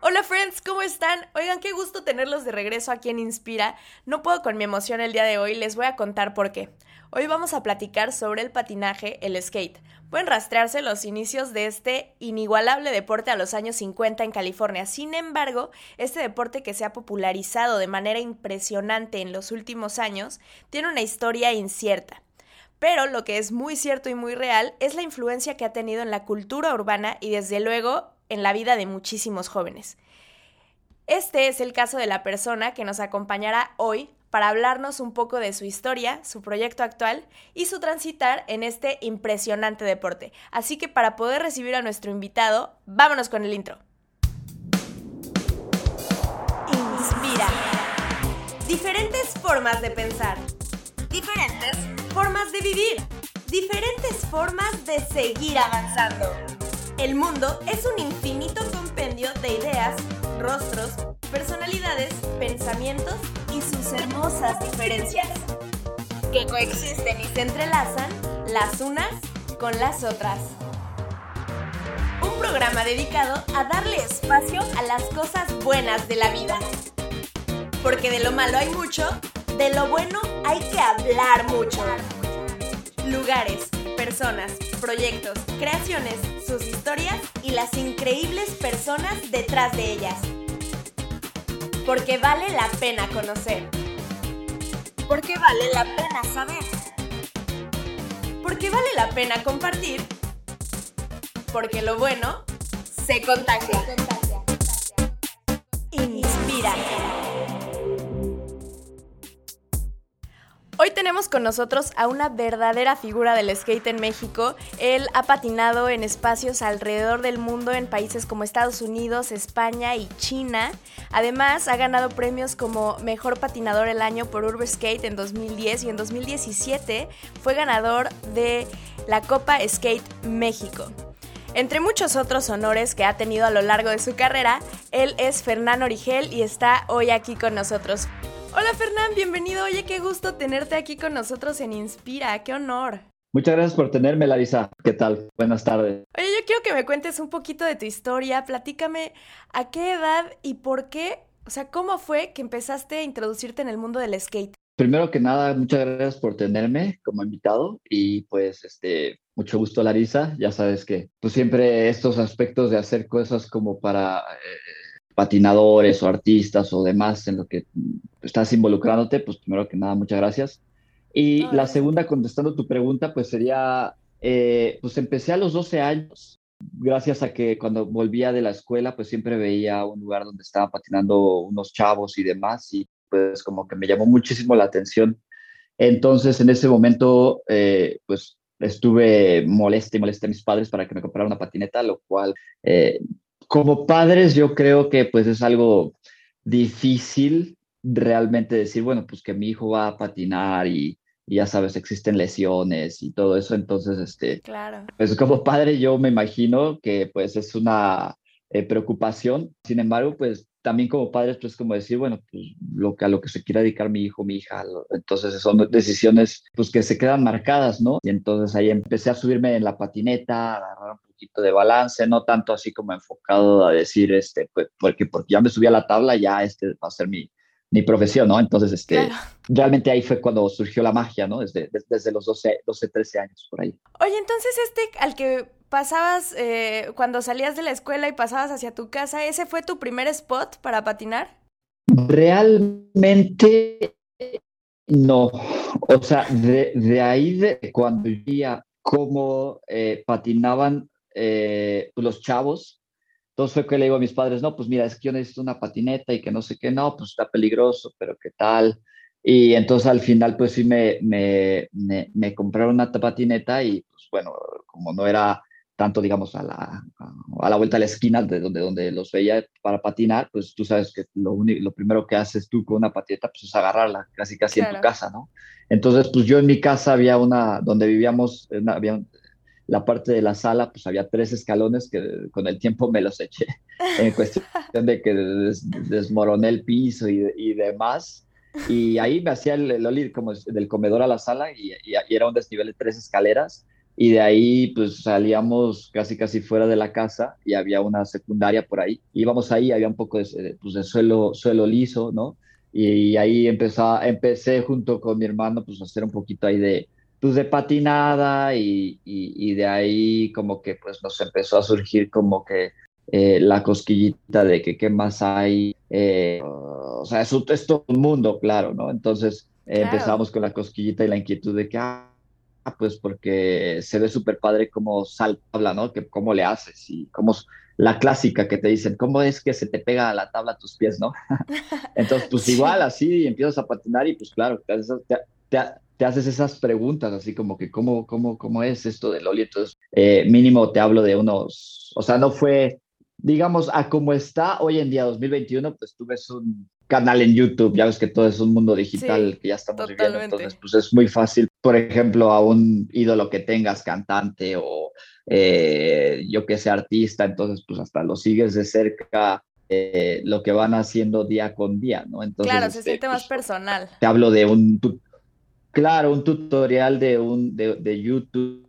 Hola friends, ¿cómo están? Oigan, qué gusto tenerlos de regreso aquí en Inspira. No puedo con mi emoción el día de hoy, les voy a contar por qué. Hoy vamos a platicar sobre el patinaje, el skate. Pueden rastrearse los inicios de este inigualable deporte a los años 50 en California. Sin embargo, este deporte que se ha popularizado de manera impresionante en los últimos años tiene una historia incierta. Pero lo que es muy cierto y muy real es la influencia que ha tenido en la cultura urbana y desde luego en la vida de muchísimos jóvenes. Este es el caso de la persona que nos acompañará hoy para hablarnos un poco de su historia, su proyecto actual y su transitar en este impresionante deporte. Así que para poder recibir a nuestro invitado, vámonos con el intro. Inspira. Diferentes formas de pensar. Diferentes formas de vivir. Diferentes formas de seguir avanzando. El mundo es un infinito compendio de ideas, rostros, personalidades, pensamientos y sus hermosas diferencias, que coexisten y se entrelazan las unas con las otras. Un programa dedicado a darle espacio a las cosas buenas de la vida. Porque de lo malo hay mucho, de lo bueno hay que hablar mucho. Lugares, personas, proyectos, creaciones, sus historias y las increíbles personas detrás de ellas. Porque vale la pena conocer. Porque vale la pena saber. Porque vale la pena compartir. Porque lo bueno se contagia. Inspira. Hoy tenemos con nosotros a una verdadera figura del skate en México. Él ha patinado en espacios alrededor del mundo en países como Estados Unidos, España y China. Además, ha ganado premios como Mejor Patinador del Año por Urban Skate en 2010 y en 2017 fue ganador de la Copa Skate México. Entre muchos otros honores que ha tenido a lo largo de su carrera, él es Fernán Origel y está hoy aquí con nosotros. Hola Fernán, bienvenido. Oye, qué gusto tenerte aquí con nosotros en Inspira. Qué honor. Muchas gracias por tenerme, Larisa. ¿Qué tal? Buenas tardes. Oye, yo quiero que me cuentes un poquito de tu historia. Platícame a qué edad y por qué, o sea, cómo fue que empezaste a introducirte en el mundo del skate. Primero que nada, muchas gracias por tenerme como invitado y pues este, mucho gusto Larisa. Ya sabes que pues siempre estos aspectos de hacer cosas como para eh, patinadores o artistas o demás en lo que estás involucrándote, pues primero que nada, muchas gracias. Y la segunda, contestando tu pregunta, pues sería, eh, pues empecé a los 12 años, gracias a que cuando volvía de la escuela, pues siempre veía un lugar donde estaban patinando unos chavos y demás, y pues como que me llamó muchísimo la atención. Entonces, en ese momento, eh, pues estuve molesta y molesta a mis padres para que me comprara una patineta, lo cual eh, como padres yo creo que pues es algo difícil realmente decir, bueno, pues que mi hijo va a patinar y, ya sabes, existen lesiones y todo eso, entonces, este, claro. pues como padre yo me imagino que pues es una eh, preocupación, sin embargo, pues también como padres, pues como decir, bueno, pues lo que, a lo que se quiera dedicar mi hijo, mi hija, entonces son decisiones pues que se quedan marcadas, ¿no? Y entonces ahí empecé a subirme en la patineta, a agarrar un poquito de balance, no tanto así como enfocado a decir, este, pues porque, porque ya me subí a la tabla, ya este va a ser mi, mi profesión, ¿no? Entonces, este, realmente ahí fue cuando surgió la magia, ¿no? Desde, desde los 12, 12, 13 años por ahí. Oye, entonces este al que pasabas eh, cuando salías de la escuela y pasabas hacia tu casa, ¿ese fue tu primer spot para patinar? Realmente no. O sea, de, de ahí de cuando veía cómo eh, patinaban eh, los chavos, entonces fue que le digo a mis padres, no, pues mira, es que yo necesito una patineta y que no sé qué, no, pues está peligroso, pero qué tal. Y entonces al final pues sí me, me, me, compraron una patineta y pues bueno, como no era tanto, digamos, a la, a la vuelta a la esquina de donde, donde los veía para patinar, pues tú sabes que lo, único, lo primero que haces tú con una patineta pues es agarrarla casi casi en tu casa, ¿no? Entonces, pues yo en mi casa había una, donde vivíamos, había la parte de la sala, pues había tres escalones que con el tiempo me los eché en cuestión de que desmoroné el piso y, demás. Y ahí me hacía el, el como del comedor a la sala y, y, era un desnivel de tres escaleras. y de ahí pues salíamos casi casi fuera de la casa y había una secundaria por ahí. Íbamos ahí, había un poco de, pues, de suelo, suelo liso, ¿no? Y, ahí empezó, empecé junto con mi hermano pues a hacer un poquito ahí de, pues de patinada y, y, de ahí como que pues nos empezó a surgir como que eh, la cosquillita de que qué más hay, eh, o sea, es, es, todo un mundo, claro, ¿no? Entonces empezamos con la cosquillita y la inquietud de que, ah, pues porque se ve súper padre cómo salta tabla, ¿no? Que cómo le haces y cómo la clásica que te dicen, ¿cómo es que se te pega la tabla a tus pies, ¿no? Entonces, pues igual así empiezas a patinar y pues claro, te, te, te haces esas preguntas, así como que cómo, cómo, cómo es esto del Oli. Entonces, eh, mínimo te hablo de unos, o sea, no fue, digamos, a como está hoy en día, 2021, pues tú ves un canal en YouTube, ya ves que todo es un mundo digital que ya estamos viviendo, entonces, pues es muy fácil, por ejemplo, a un ídolo que tengas, cantante o eh, yo que sé, artista, entonces, pues hasta lo sigues de cerca. Eh, lo que van haciendo día con día, ¿no? Entonces, claro, se este, siente más pues, personal. Te hablo de un, Claro, un tutorial de, un, de, YouTube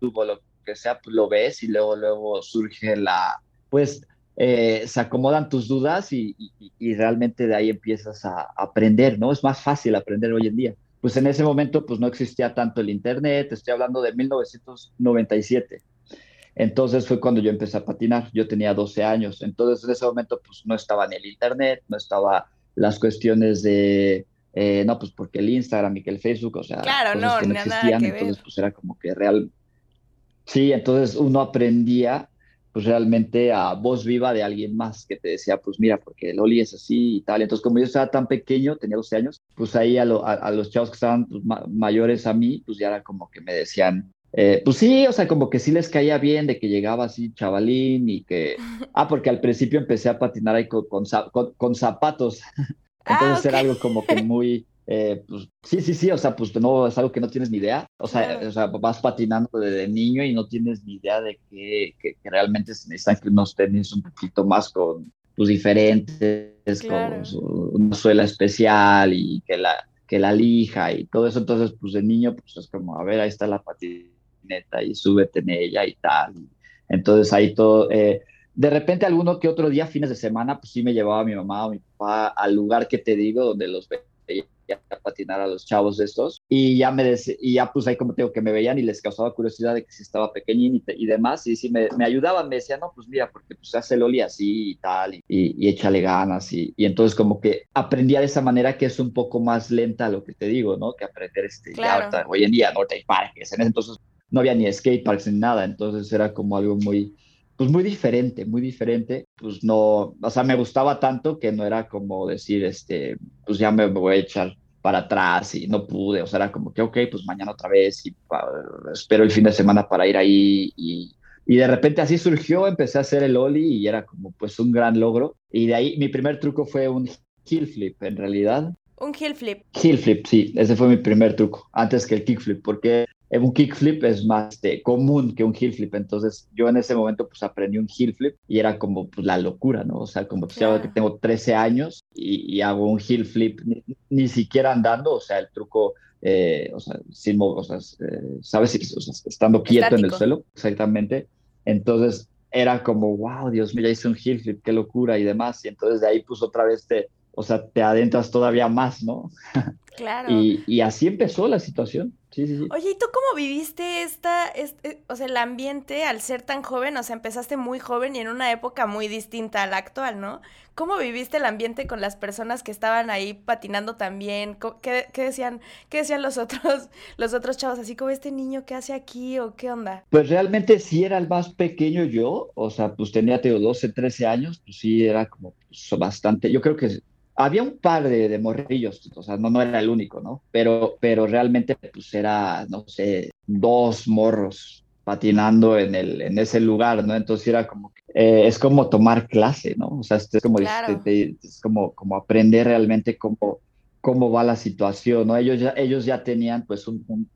o lo que sea, pues lo ves y luego, luego surge la, pues eh, se acomodan tus dudas y, y, realmente de ahí empiezas a aprender, ¿no? Es más fácil aprender hoy en día. Pues en ese momento pues no existía tanto el Internet, estoy hablando de 1997. Entonces fue cuando yo empecé a patinar, yo tenía 12 años, entonces en ese momento pues no estaba ni el Internet, no estaba las cuestiones de eh, no, pues porque el Instagram y que el Facebook, o sea, claro, no, que no existían, entonces pues era como que real. Sí, entonces uno aprendía pues realmente a voz viva de alguien más que te decía, pues mira, porque el Oli es así y tal. Entonces, como yo estaba tan pequeño, tenía 12 años, pues ahí a, los chavos que estaban pues, mayores a mí, pues ya era como que me decían, eh, pues sí, o sea, como que sí les caía bien de que llegaba así chavalín y que, ah, porque al principio empecé a patinar ahí con, con zapatos. Ah, Entonces era algo como que muy, eh, pues, sí, sí, sí, o sea, pues no, es algo que no tienes ni idea, o sea, o sea vas patinando desde niño y no tienes ni idea de que, que, realmente se necesitan que unos tenis un poquito más con, pues diferentes, con una suela especial y que la, que la lija y todo eso, entonces, pues de niño, pues es como, a ver, ahí está la patineta y súbete en ella y tal. Entonces ahí todo, eh, de repente, alguno que otro día, fines de semana, pues sí me llevaba mi mamá o mi papá al lugar que te digo, donde los veía a patinar a los chavos de estos. Y ya me y ya pues ahí como tengo que me veían y les causaba curiosidad de que si estaba pequeñín y, y demás. Y sí me, me, ayudaban, me decían, no, pues mira, porque pues hace el oli así y tal, y, y, échale ganas. Y, y, entonces como que aprendía de esa manera que es un poco más lenta lo que te digo, ¿no? Que aprender este, hoy en día no hay parques. En ese entonces no había ni skate parks ni nada. Entonces era como algo muy pues muy diferente, muy diferente. Pues no, o sea, me gustaba tanto que no era como decir, este, pues ya me voy a echar para atrás y no pude, o sea, era como que, ok, pues mañana otra vez y espero el fin de semana para ir ahí y, y de repente así surgió, empecé a hacer el Oli y era como pues un gran logro. Y de ahí mi primer truco fue un heel flip en realidad. Un heel flip. Heel flip, sí, ese fue mi primer truco, antes que el kickflip, porque un kickflip es más de, común que un heel flip. Entonces yo en ese momento pues aprendí un heel flip y era como pues, la locura, ¿no? O sea, como que que tengo 13 años y, hago un heel flip ni, siquiera andando, o sea, el truco, eh, o sea, sin, o sea, eh, ¿sabes? O sea, estando quieto en el suelo, exactamente. Entonces era como, wow, Dios mío, ya hice un heel flip, qué locura y demás. Y entonces de ahí pues otra vez te, o sea, te adentras todavía más, ¿no? Claro. y, y así empezó la situación. Oye, ¿y tú cómo viviste esta, este, o sea, el ambiente al ser tan joven? O sea, empezaste muy joven y en una época muy distinta a la actual, ¿no? ¿Cómo viviste el ambiente con las personas que estaban ahí patinando también? ¿Qué, qué decían, qué decían los otros, los otros chavos? Así como este niño, ¿qué hace aquí o qué onda? Pues realmente sí era el más pequeño yo, o sea, pues tenía, tengo 12, 13 años, pues sí era como pues, bastante, yo creo que había un par de, morrillos, o sea, no, no era el único, ¿no? Pero, pero realmente, pues era, no sé, dos morros patinando en, el, en ese lugar, ¿no? Entonces era como, eh, es como tomar clase, ¿no? O sea, es como, es como, como aprender realmente cómo, cómo va la situación, ¿no? Ellos ya, ellos ya tenían, pues, un, un,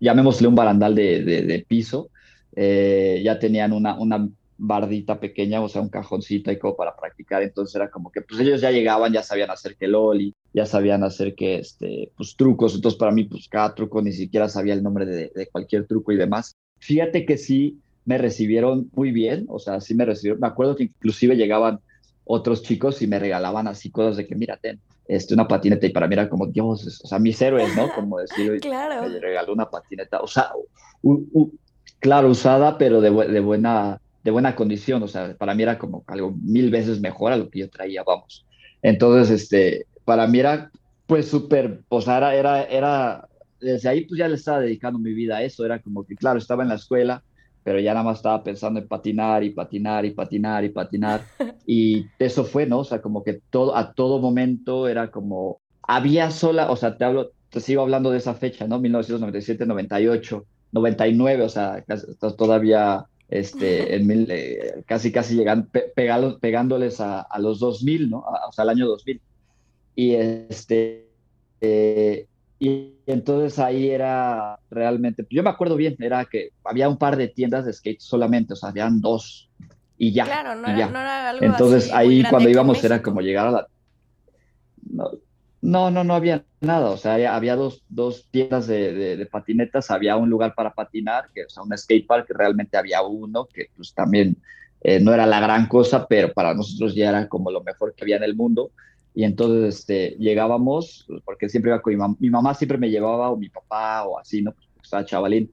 llamémosle un barandal de, de, piso, eh, ya tenían una, una bardita pequeña, o sea, un cajoncito y como para practicar. Entonces era como que pues ellos ya llegaban, ya sabían hacer que loli. ya sabían hacer que, este, pues trucos, entonces para mí, pues cada truco ni siquiera sabía el nombre de, de cualquier truco y demás. Fíjate que sí me recibieron muy bien, o sea, sí me recibieron, me acuerdo que inclusive llegaban otros chicos y me regalaban así cosas de que, mírate, este, una patineta y para mí era como, Dios, o sea, mis héroes, ¿no? Como decir, claro. me regaló una patineta, o sea, claro, usada, pero de, de, buena, de buena condición, o sea, para mí era como algo mil veces mejor a lo que yo traía, vamos. Entonces, este, para mí era, pues, súper, o sea, era, era, era, desde ahí, pues ya le estaba dedicando mi vida a eso, era como que, claro, estaba en la escuela, pero ya nada más estaba pensando en patinar y patinar y patinar y patinar. Y eso fue, ¿no? O sea, como que todo, a todo momento era como, había sola, o sea, te hablo, te sigo hablando de esa fecha, ¿no? 1997, 98, 99, o sea, todavía este, en mil, eh, casi, casi llegando, pegándoles a, a, los 2000, ¿no? o sea, al año 2000. Y este, eh, y entonces ahí era realmente, yo me acuerdo bien, era que había un par de tiendas de skate solamente, o sea, habían dos y ya. Claro, no, era, no era, algo Entonces así ahí cuando íbamos era como llegar a la... No, no, no, había nada, o sea, había, dos, dos, tiendas de, de, patinetas, había un lugar para patinar, que, o sea, un skate park, realmente había uno, que pues también eh, no era la gran cosa, pero para nosotros ya era como lo mejor que había en el mundo. Y entonces este, llegábamos, porque siempre iba con mi mamá, mi mamá siempre me llevaba, o mi papá, o así, ¿no? Porque estaba chavalín.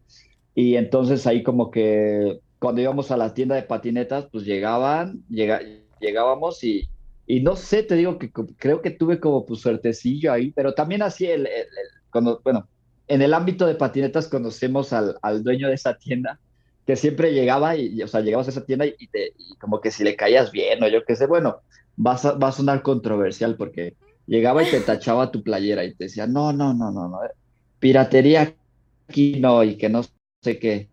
Y entonces ahí como que cuando íbamos a la tienda de patinetas, pues llegaban, llega, llegábamos y, y no sé, te digo que creo que tuve como pues suertecillo ahí, pero también así el, cuando, bueno, en el ámbito de patinetas conocemos al, al, dueño de esa tienda, que siempre llegaba y, o sea, llegabas a esa tienda y, te, y como que si le caías bien o yo qué sé, bueno, va a, va a sonar controversial porque llegaba y te tachaba tu playera y te decía, no, no, no, no, no, piratería aquí no, y que no sé qué.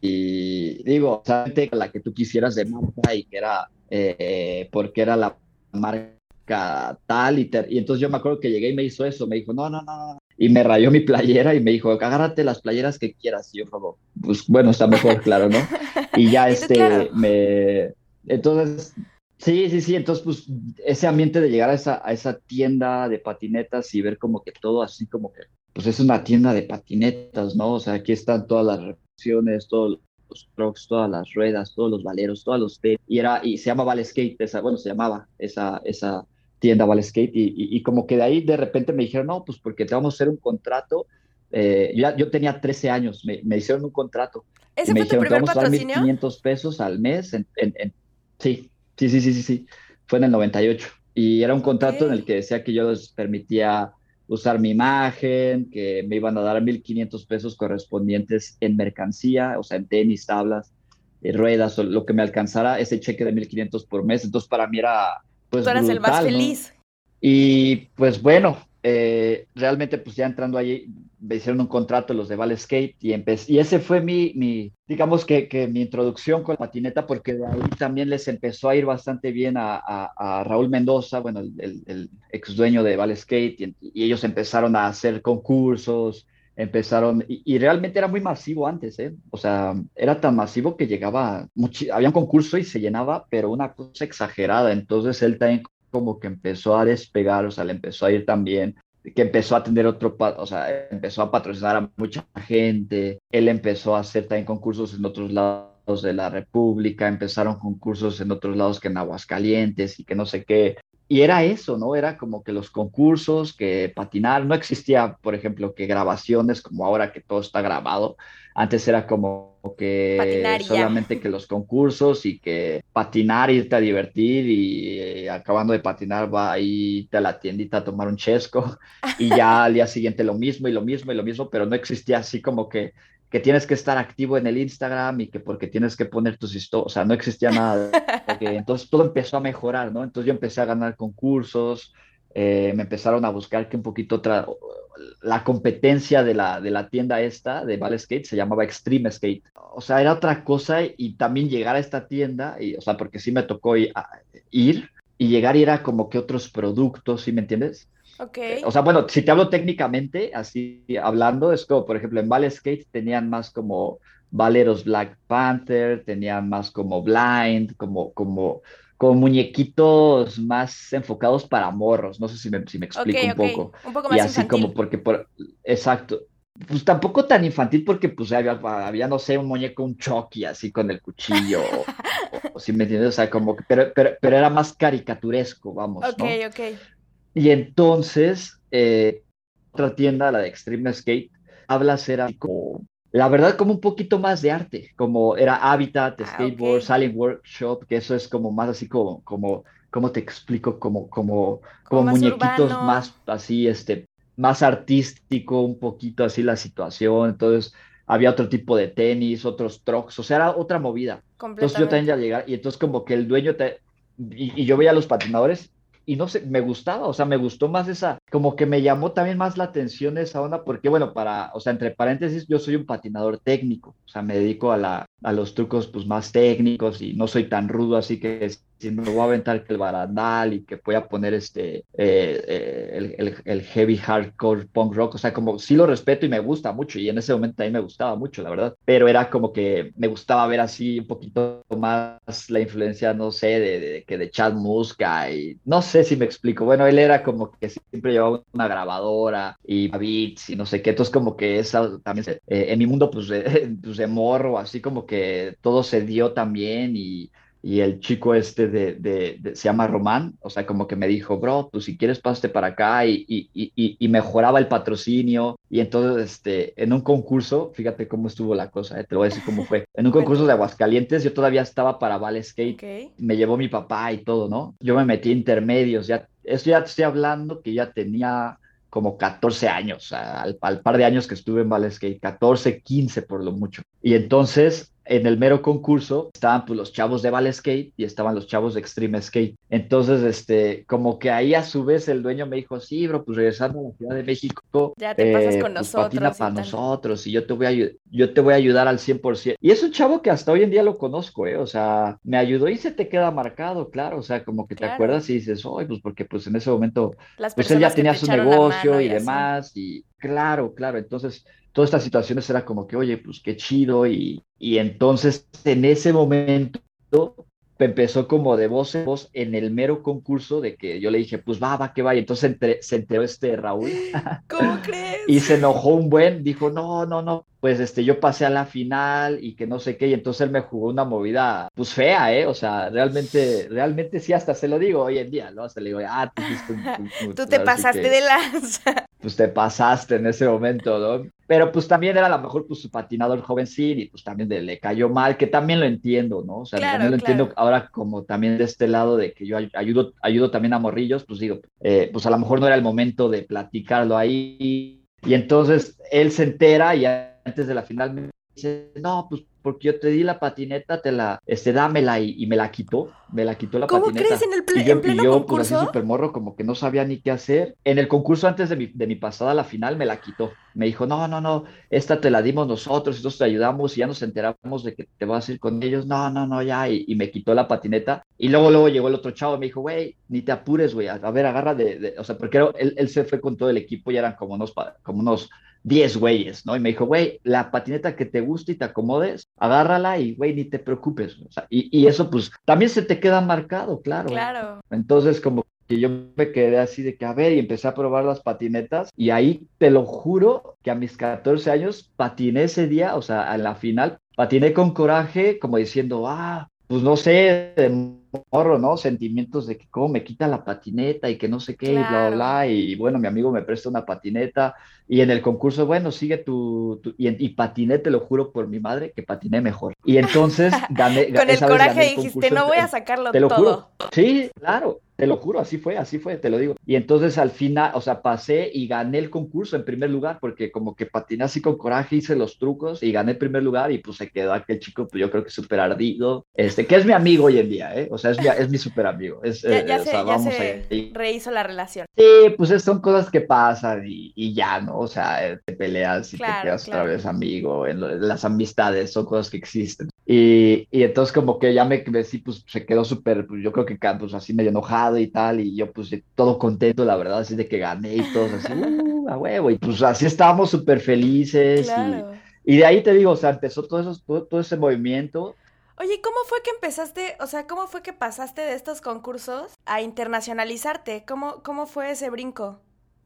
Y digo, la que tú quisieras de marca y que era eh, porque era la marca tal y, y entonces yo me acuerdo que llegué y me hizo eso, me dijo, no, no, no, y me rayó mi playera y me dijo, agárrate las playeras que quieras. Y yo como, pues bueno, está mejor, claro, ¿no? Y ya este, me, entonces Sí, sí, sí. Entonces, pues, ese ambiente de llegar a esa, a esa tienda de patinetas y ver como que todo así como que, pues es una tienda de patinetas, ¿no? O sea, aquí están todas las reflexiones, todos los trucks, todas las ruedas, todos los valeros, todos los y era, y se llama Vale Skate, esa, bueno, se llamaba esa, esa tienda Vale Skate, y, y, como que de ahí de repente me dijeron, no, pues porque te vamos a hacer un contrato. Eh, yo, yo tenía 13 años, me, me hicieron un contrato. ¿Ese me fue dijeron, tu primer te vamos a dar patrocinio? 1.500 pesos al mes, en, en, en, sí, Sí, sí, sí, sí, sí. Fue en el 98. Y era un contrato en el que decía que yo les permitía usar mi imagen, que me iban a dar 1.500 pesos correspondientes en mercancía, o sea, en tenis, tablas, eh, ruedas, o lo que me alcanzara ese cheque de 1.500 por mes. Entonces, para mí era, pues, Tú eras el más feliz. Y, pues, bueno, eh, realmente, pues, ya entrando allí, me hicieron un contrato los de Vale Skate y empecé, y ese fue mi, mi digamos que, que, mi introducción con la patineta, porque de ahí también les empezó a ir bastante bien a, a, a Raúl Mendoza, bueno, el, el, el, ex dueño de Vale Skate, y, y, ellos empezaron a hacer concursos, empezaron, y, y, realmente era muy masivo antes, ¿eh? O sea, era tan masivo que llegaba, había un concurso y se llenaba, pero una cosa exagerada, entonces él también como que empezó a despegar, o sea, le empezó a ir también que empezó a tener otro, o sea, empezó a patrocinar a mucha gente, él empezó a hacer también concursos en otros lados de la República, empezaron concursos en otros lados que en Aguascalientes y que no sé qué. Y era eso, ¿no? Era como que los concursos, que patinar, no existía, por ejemplo, que grabaciones como ahora que todo está grabado. Antes era como que Patinar solamente que los concursos y que patinar, irte a divertir y eh, acabando de patinar va a irte a la tiendita a tomar un chesco y ya al día siguiente lo mismo y lo mismo y lo mismo, pero no existía así como que, que tienes que estar activo en el Instagram y que porque tienes que poner tus historias, o sea, no existía nada. Porque, entonces todo empezó a mejorar, ¿no? Entonces yo empecé a ganar concursos, eh, me empezaron a buscar que un poquito otra, la competencia de la, de la tienda esta de Vale Skate se llamaba Extreme Skate. O sea, era otra cosa y también llegar a esta tienda, y, o sea, porque sí me tocó ir, ir y llegar y era como que otros productos, ¿sí me entiendes? Okay. O sea, bueno, si te hablo técnicamente, así hablando, es como, por ejemplo, en Vale Skate tenían más como Valeros Black Panther, tenían más como Blind, como, como, como muñequitos más enfocados para morros, no sé si me, si me explico Ok, un ok. poco. Un poco más Y así infantil. como porque, por, exacto, pues tampoco tan infantil porque pues había, había, no sé, un muñeco, un Chucky así con el cuchillo, o, o, si me entiendes, o sea, como que, pero, pero, pero era más caricaturesco, vamos, Ok, ¿no? ok. Y entonces, eh, otra tienda, la de Extreme Skate, habla ser así como, la verdad, como un poquito más de arte, como era Habitat, Ah, Skateboard, ok. Silent Workshop, que eso es como más así como, como, ¿cómo te explico? Como, como, Como como más muñequitos urbano. más así, este, más artístico, un poquito así la situación, entonces había otro tipo de tenis, otros trucks, o sea, era otra movida. Entonces yo también ya llegar y entonces como que el dueño te, y, y yo veía a los patinadores y no sé, me gustaba, o sea, me gustó más esa, como que me llamó también más la atención esa onda, porque bueno, para, o sea, entre paréntesis, yo soy un patinador técnico, o sea, me dedico a la, a los trucos pues más técnicos y no soy tan rudo, así que si me voy a aventar que el barandal y que voy a poner este, eh, eh, el, el, el heavy hardcore punk rock, o sea, como sí lo respeto y me gusta mucho, y en ese momento a mí me gustaba mucho, la verdad, pero era como que me gustaba ver así un poquito más la influencia, no sé, de, de, de, de Chad Muska y no sé si me explico, bueno, él era como que siempre llevaba una grabadora y beats y no sé qué, entonces como que esa también, se, eh, en mi mundo pues de, pues de morro, así como que todo se dio también y y el chico este de, de, de, se llama Román, o sea, como que me dijo, bro, pues si quieres pasaste para acá y, y, y, mejoraba el patrocinio. Y entonces, este, en un concurso, fíjate cómo estuvo la cosa, ¿eh? te lo voy a decir cómo fue. En un concurso de Aguascalientes, yo todavía estaba para Vale Skate, Okay. me llevó mi papá y todo, ¿no? Yo me metí intermedios, ya, eso ya te estoy hablando que ya tenía como 14 años, al, al, par de años que estuve en Vale Skate, 14, 15 por lo mucho. Y entonces en el mero concurso estaban pues los chavos de Vale Skate y estaban los chavos de Extreme Skate. Entonces, este, como que ahí a su vez el dueño me dijo, sí, bro, pues regresando a la Ciudad de México, ya te pasas eh, con pues, nosotros. patina para nosotros y yo te voy a yo te voy a ayudar al 100%. Y es un chavo que hasta hoy en día lo conozco, ¿eh? O sea, me ayudó y se te queda marcado, claro, o sea, como que claro. te acuerdas y dices, oye, pues porque pues en ese momento, Las pues él ya tenía su negocio y, y demás y claro, claro, entonces todas estas situaciones era como que, oye, pues qué chido. Y, y entonces en ese momento empezó como de voz en voz en el mero concurso de que yo le dije, pues va, va, que va. Y entonces entre, se enteró este Raúl. ¿Cómo crees? y se enojó un buen, dijo, no, no, no, pues este, yo pasé a la final y que no sé qué. Y entonces él me jugó una movida, pues fea, ¿eh? O sea, realmente, realmente sí, hasta se lo digo hoy en día, ¿no? Hasta le digo, ah, tú, tú, tú, tú te pasaste que, de lanza. Pues te pasaste en ese momento, ¿no? Pero pues también era a lo mejor pues su patinador jovencito y pues también de, le cayó mal, que también lo entiendo, ¿no? O sea, claro, también lo claro. entiendo ahora como también de este lado de que yo ayudo, ayudo también a morrillos, pues digo, eh, pues a lo mejor no era el momento de platicarlo ahí. Y entonces él se entera y antes de la final me dice, no, pues porque yo te di la patineta, te la, este, dámela y, y me la quitó, me la quitó la ¿Cómo patineta. crees en el ple y yo, en pleno y yo concurso? pues así súper morro, como que no sabía ni qué hacer. En el concurso antes de mi, de mi pasada a la final me la quitó. Me dijo, no, no, no, esta te la dimos nosotros, nosotros te ayudamos y ya nos enteramos de que te vas a ir con ellos. No, no, no, ya, y, y me quitó la patineta. Y luego, luego llegó el otro chavo y me dijo, güey, ni te apures, güey, a, a, ver, agarra de, de, o sea, porque él, él se fue con todo el equipo y eran como unos, como unos 10 güeyes, ¿no? Y me dijo, güey, la patineta que te guste y te acomodes, agárrala y, güey, ni te preocupes. O sea, y, y, eso, pues, también se te queda marcado, claro. Claro. Entonces, como que yo me quedé así de que, a ver, y empecé a probar las patinetas y ahí te lo juro que a mis 14 años patiné ese día, o sea, en la final, patiné con coraje, como diciendo, ah, pues no sé, de morro, ¿no? Sentimientos de que cómo me quita la patineta y que no sé qué, claro. y bla, bla, bla. Y bueno, mi amigo me presta una patineta. Y en el concurso, bueno, sigue tu. tu y, y, patiné, te lo juro por mi madre, que patiné mejor. Y entonces gané. Con el coraje dijiste, no voy a sacarlo te lo todo. Juro. Sí, claro. Te lo juro, así fue, así fue, te lo digo. Y entonces al final, o sea, pasé y gané el concurso en primer lugar, porque como que patiné así con coraje, hice los trucos y gané el primer lugar y pues se quedó aquel chico, pues yo creo que súper ardido, este, que es mi amigo hoy en día, ¿eh? O sea, es mi, es mi súper amigo. Es, ya, ya eh, se, o sea, ya vamos se a... rehizo la relación. Sí, pues es, son cosas que pasan y, y, ya, ¿no? O sea, eh, te peleas y claro, te quedas claro. otra vez amigo, en lo, las amistades son cosas que existen. Y, y, entonces como que ya me sí, pues se quedó súper, pues yo creo que pues así medio enojado y tal, y yo pues todo contento, la verdad, así de que gané y todo, así, uh, a huevo, y pues así estábamos súper felices. Claro. Y, y, de ahí te digo, o sea, empezó todo, eso, todo, todo ese movimiento Oye, ¿cómo fue que empezaste, o sea, cómo fue que pasaste de estos concursos a internacionalizarte? ¿Cómo, cómo fue ese brinco?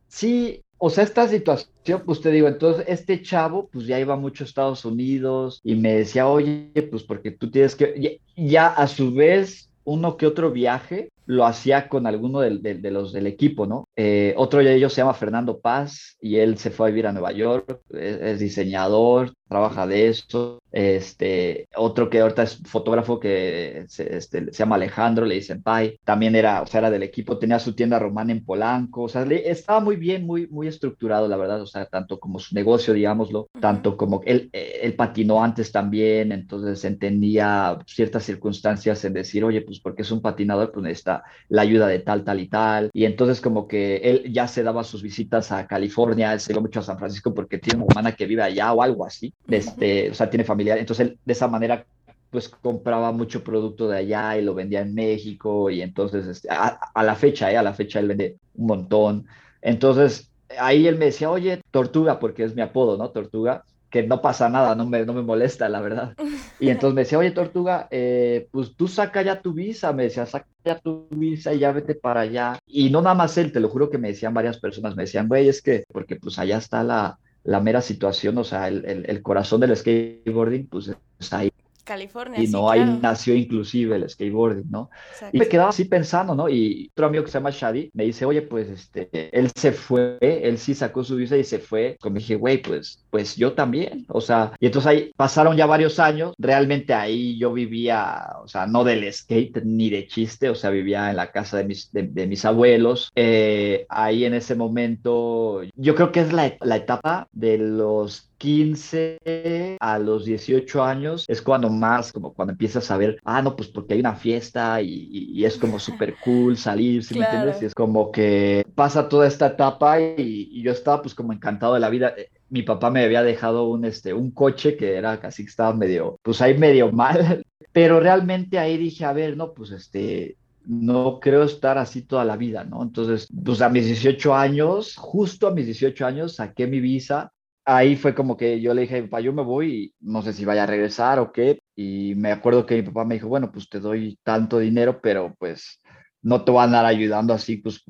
Sí, o sea, esta situación, pues te digo, entonces este chavo, pues ya iba mucho a Estados Unidos y me decía, oye, pues porque tú tienes que, ya, a su vez, uno que otro viaje lo hacía con alguno de, de, los del equipo, ¿no? Eh, otro de ellos se llama Fernando Paz y él se fue a vivir a Nueva York, es diseñador, trabaja de eso. Este, otro que ahorita es fotógrafo que se, este, se llama Alejandro, le dicen Pai, también era, o sea, era del equipo, tenía su tienda romana en Polanco, o sea, estaba muy bien, muy, muy estructurado, la verdad, o sea, tanto como su negocio, digámoslo, tanto como él, él patinó antes también, entonces entendía ciertas circunstancias en decir, oye, pues porque es un patinador, pues necesita la ayuda de tal, tal y tal, y entonces como que él ya se daba sus visitas a California, se iba mucho a San Francisco porque tiene una hermana que vive allá o algo así, este, o sea, tiene familia, entonces él de esa manera pues compraba mucho producto de allá y lo vendía en México. Y entonces este, a, la fecha, eh, a la fecha él vende un montón. Entonces ahí él me decía, oye, Tortuga, porque es mi apodo, ¿no? Tortuga, que no pasa nada, no me, no me molesta, la verdad. Y entonces me decía, oye, Tortuga, eh, pues tú saca ya tu visa, me decía, saca ya tu visa y ya vete para allá. Y no nada más él, te lo juro que me decían varias personas, me decían, güey, es que, porque pues allá está la, la mera situación, o sea, el, el, corazón del skateboarding, pues está ahí. California. Y no, ahí nació inclusive el skateboarding, ¿no? Y me quedaba así pensando, ¿no? Y otro amigo que se llama Shadi me dice, oye, pues este, él se fue, él sí sacó su visa y se fue. Como dije, güey, pues, pues yo también. O sea, y entonces ahí pasaron ya varios años. Realmente ahí yo vivía, o sea, no del skate ni de chiste, o sea, vivía en la casa de mis, de, mis abuelos. Eh, ahí en ese momento, yo creo que es la, la etapa de los 15 a los 18 años es cuando más, como cuando empiezas a ver, ah, no, pues porque hay una fiesta y, es como súper cool salir, ¿sí me entiendes? Y es como que pasa toda esta etapa y, yo estaba pues como encantado de la vida. Eh, mi papá me había dejado un, este, un coche que era casi que estaba medio, pues ahí medio mal, pero realmente ahí dije, a ver, no, pues este, no creo estar así toda la vida, ¿no? Entonces, pues a mis 18 años, justo a mis 18 años, saqué mi visa ahí fue como que yo le dije, papá, yo me voy y no sé si vaya a regresar o qué. Y me acuerdo que mi papá me dijo, bueno, pues te doy tanto dinero, pero pues no te voy a andar ayudando así, pues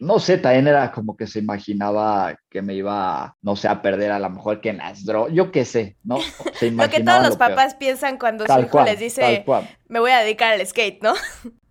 no sé, también era como que se imaginaba que me iba, no sé, a perder a lo mejor que en las drogas, yo qué sé, ¿no? lo que todos los papás piensan cuando su hijo les dice, me voy a dedicar al skate, ¿no?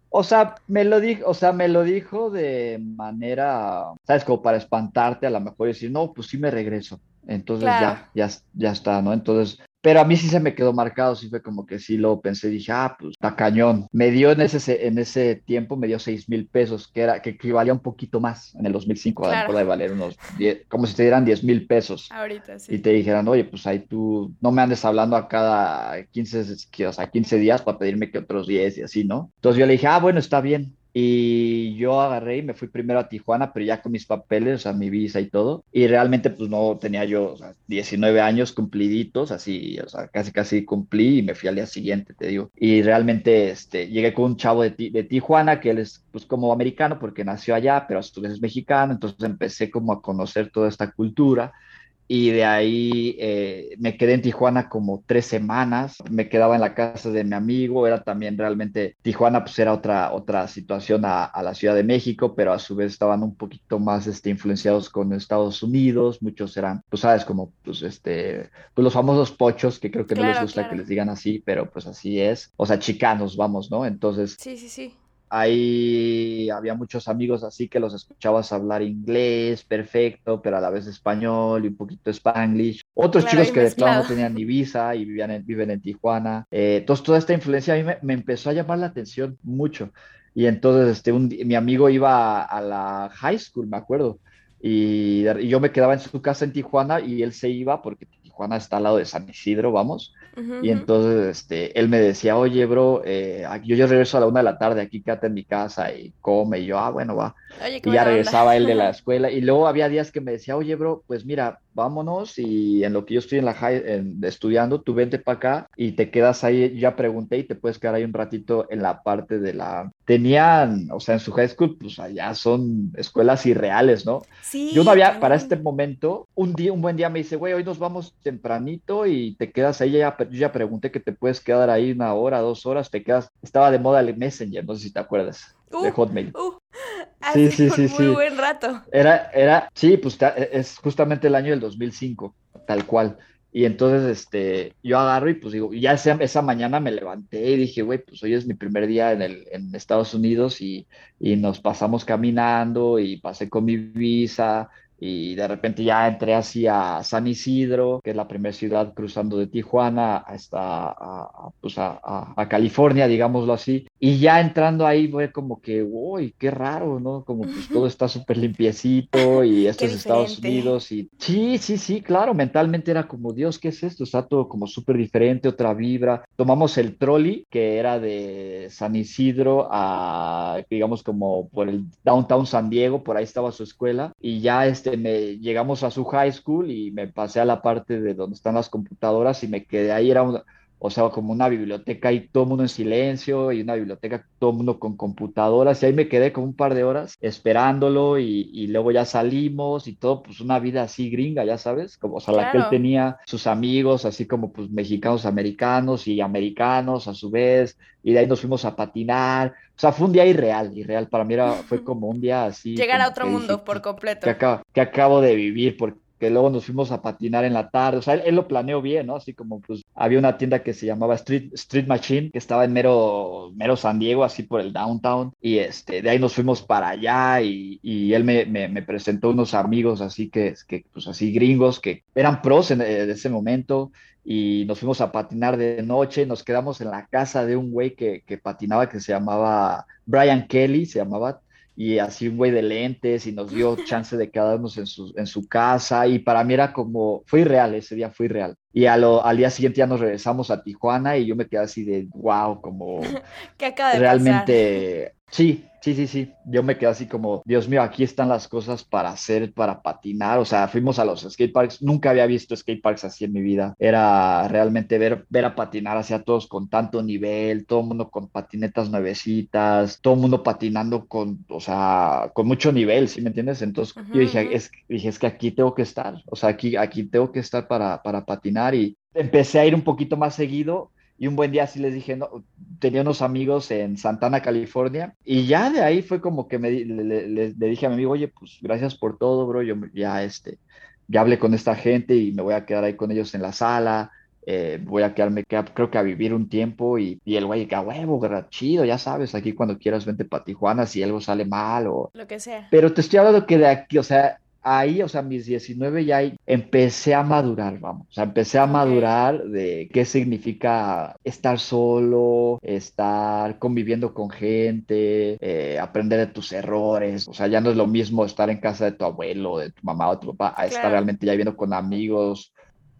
O sea, me lo dijo, o sea, me lo dijo de manera, ¿sabes? Como para espantarte a lo mejor y decir, no, pues sí me regreso. Entonces ya, ya, ya está, ¿no? Entonces, pero a mí sí se me quedó marcado, sí fue como que sí lo pensé, dije, ah, pues está cañón. Me dio en ese, en ese tiempo, me dio 6 mil pesos, que era, que equivalía un poquito más en el 2005, claro. de valer unos 10, como si te dieran 10 mil pesos. Ahorita sí. Y te dijeran, oye, pues ahí tú no me andes hablando a cada 15, o sea, 15 días para pedirme que otros 10 y así, ¿no? Entonces yo le dije, ah, bueno, está bien. Y yo agarré y me fui primero a Tijuana, pero ya con mis papeles, o sea, mi visa y todo. Y realmente, pues no tenía yo, o sea, 19 años cumpliditos, así, o sea, casi casi cumplí y me fui al día siguiente, te digo. Y realmente, este, llegué con un chavo de, de Tijuana, que él es, pues, como americano, porque nació allá, pero a su vez es mexicano. Entonces empecé como a conocer toda esta cultura y de ahí eh, me quedé en Tijuana como tres semanas, me quedaba en la casa de mi amigo, era también realmente, Tijuana pues era otra, otra situación a, la Ciudad de México, pero a su vez estaban un poquito más este, influenciados con Estados Unidos, muchos eran, pues sabes, como pues este, pues los famosos pochos, que creo que no les gusta que les digan así, pero pues así es, o sea, chicanos, vamos, ¿no? Entonces... Sí, sí, sí Ahí había muchos amigos así que los escuchabas hablar inglés perfecto, pero a la vez español y un poquito spanglish. Otros chicos que de plano no tenían ni visa y vivían en, viven en Tijuana. Eh, entonces toda esta influencia a mí me, empezó a llamar la atención mucho. Y entonces este, mi amigo iba a, la high school, me acuerdo. Y, y, yo me quedaba en su casa en Tijuana y él se iba porque Tijuana está al lado de San Isidro, vamos y entonces este, él me decía, oye, bro, eh, yo, yo regreso a la una de la tarde, aquí quédate en mi casa y come. Y yo, ah, bueno, va. y ya regresaba él de la escuela. Y luego había días que me decía, oye, bro, pues mira, vámonos y en lo que yo estoy en la high, estudiando, tú vente para acá y te quedas ahí, ya pregunté y te puedes quedar ahí un ratito en la parte de la... Tenían, o sea, en su high school, pues allá son escuelas irreales, ¿no? Sí. Yo no había, para este momento, un día, un buen día me dice, güey, hoy nos vamos tempranito y te quedas ahí, ya, yo ya pregunté que te puedes quedar ahí una hora, dos horas, te quedas, estaba de moda el Messenger, no sé si te acuerdas, de uh, Hotmail. Uh, sí, sí, sí, muy buen rato. Era, era, sí, pues es justamente el año del 2005, tal cual. Y entonces, este, yo agarro y pues digo, ya esa, esa mañana me levanté y dije, güey, pues hoy es mi primer día en, el, en Estados Unidos y, y nos pasamos caminando y pasé con mi visa y de repente ya entré así a San Isidro, que es la primera ciudad cruzando de Tijuana hasta a, pues a, California, digámoslo así, y ya entrando ahí fue como que, uy, qué raro, ¿no? Como pues todo está súper limpiecito y esto es Estados Unidos y sí, sí, sí, claro, mentalmente era como, Dios, ¿qué es esto? Está todo como súper diferente, otra vibra. Tomamos el trolley, que era de San Isidro a, digamos, como por el downtown San Diego, por ahí estaba su escuela, y ya este este, me, llegamos a su high school y me pasé a la parte de donde están las computadoras y me quedé ahí, era o sea, como una biblioteca y todo el mundo en silencio y una biblioteca todo el mundo con computadoras y ahí me quedé como un par de horas esperándolo y, luego ya salimos y todo, pues una vida así gringa, ya sabes, como, o sea, la que él tenía sus amigos, así como pues mexicanos, americanos y americanos a su vez, y de ahí nos fuimos a patinar, o sea, fue un día irreal, irreal, para mí era, fue como un día así. Llegar a otro mundo por completo. Que acabo, que acabo de vivir, porque que luego nos fuimos a patinar en la tarde, o sea, él, lo planeó bien, ¿no? Así como pues había una tienda que se llamaba Street, Street Machine, que estaba en mero, mero San Diego, así por el downtown, y este, de ahí nos fuimos para allá y, y él me, me, presentó unos amigos así que, que, pues así gringos, que eran pros en, en ese momento, y nos fuimos a patinar de noche, nos quedamos en la casa de un güey que, que patinaba que se llamaba Brian Kelly, se llamaba, y así un güey de lentes y nos dio chance de quedarnos en su, en su casa y para mí era como, fue irreal, ese día fue irreal. Y a lo, al día siguiente ya nos regresamos a Tijuana y yo me quedé así de, wow, como... ¿Qué acaba de realmente, sí, Sí, sí, sí. Yo me quedé así como, Dios mío, aquí están las cosas para hacer, para patinar. O sea, fuimos a los skate parks. Nunca había visto skate parks así en mi vida. Era realmente ver, ver a patinar hacia todos con tanto nivel, todo el mundo con patinetas nuevecitas, todo el mundo patinando con, o sea, con mucho nivel, ¿sí me entiendes? Entonces yo dije, es, dije, es que aquí tengo que estar. O sea, aquí, aquí tengo que estar para, para patinar y empecé a ir un poquito más seguido y un buen día sí les dije, no, tenía unos amigos en Santana, California, y ya de ahí fue como que me, le, dije a mi amigo, oye, pues gracias por todo, bro, yo ya, este, ya hablé con esta gente y me voy a quedar ahí con ellos en la sala, eh, voy a quedarme, creo que a vivir un tiempo, y, y el güey, que a huevo, chido, ya sabes, aquí cuando quieras vente para Tijuana si algo sale mal o... Lo que sea. Pero te estoy hablando que de aquí, o sea, ahí, o sea, mis 19 ya empecé a madurar, vamos, o sea, empecé a madurar de qué significa estar solo, estar conviviendo con gente, eh, aprender de tus errores, o sea, ya no es lo mismo estar en casa de tu abuelo, de tu mamá o de tu papá, a estar realmente ya viviendo con amigos,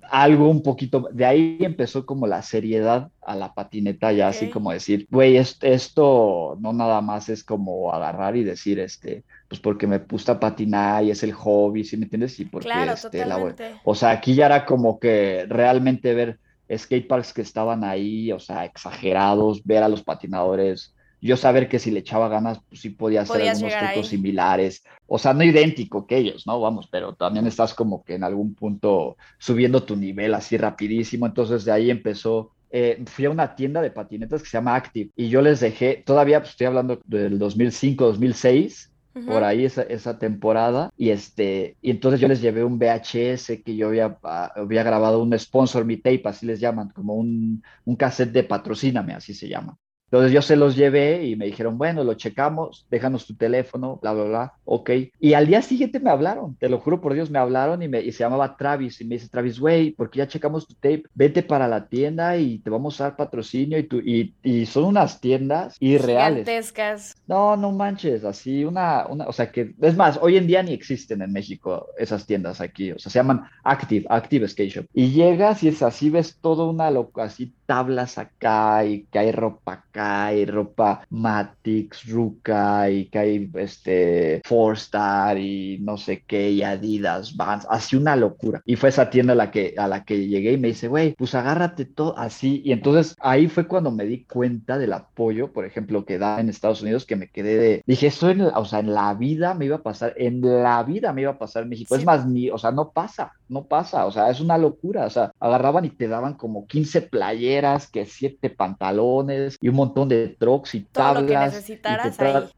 algo un poquito, de ahí empezó como la seriedad a la patineta, ya así como decir, güey, esto, no nada más es como agarrar y decir, este, pues porque me gusta patinar y es el hobby, ¿sí me entiendes? Y porque, claro, este, la, o sea, aquí ya era como que realmente ver skateparks que estaban ahí, o sea, exagerados, ver a los patinadores yo saber que si le echaba ganas, pues sí podía hacer algunos trucos similares. O sea, no idéntico que ellos, ¿no? Vamos, pero también estás como que en algún punto subiendo tu nivel así rapidísimo. Entonces de ahí empezó. Eh, fui a una tienda de patinetas que se llama Active y yo les dejé, todavía pues, estoy hablando del 2005, 2006, por ahí esa, esa, temporada. Y este y entonces yo les llevé un VHS que yo había, ah, había grabado un sponsor mi tape así les llaman como un, un cassette de patrocíname así se llama entonces yo se los llevé y me dijeron, bueno, lo checamos, déjanos tu teléfono, bla, bla, bla, ok. Y al día siguiente me hablaron, te lo juro por Dios, me hablaron y, me, y se llamaba Travis y me dice, Travis, güey, porque ya checamos tu tape, vete para la tienda y te vamos a dar patrocinio y, tu, y, y son unas tiendas irreales. Gigantescas. No, no manches, así una, una, o sea que, es más, hoy en día ni existen en México esas tiendas aquí, o sea, se llaman Active, Active Skate Shop. Y llegas y es así, ves todo una loca, así tablas acá y que hay ropa acá Y ropa Matix, Ruka y que hay este Four Star y no sé qué y Adidas, Vans, así una locura. Y fue esa tienda a la que, a la que llegué y me dice, güey, pues agárrate todo así. Y entonces ahí fue cuando me di cuenta del apoyo, por ejemplo, que da en Estados Unidos, que me quedé de, dije, esto en, o sea, en la vida me iba a pasar, en la vida me iba a pasar en México. Es más, ni, o sea, no pasa, no pasa, o sea, es una locura, o sea, agarraban y te daban como 15 playeras, que siete pantalones y un montón de trucks y tablas. y, te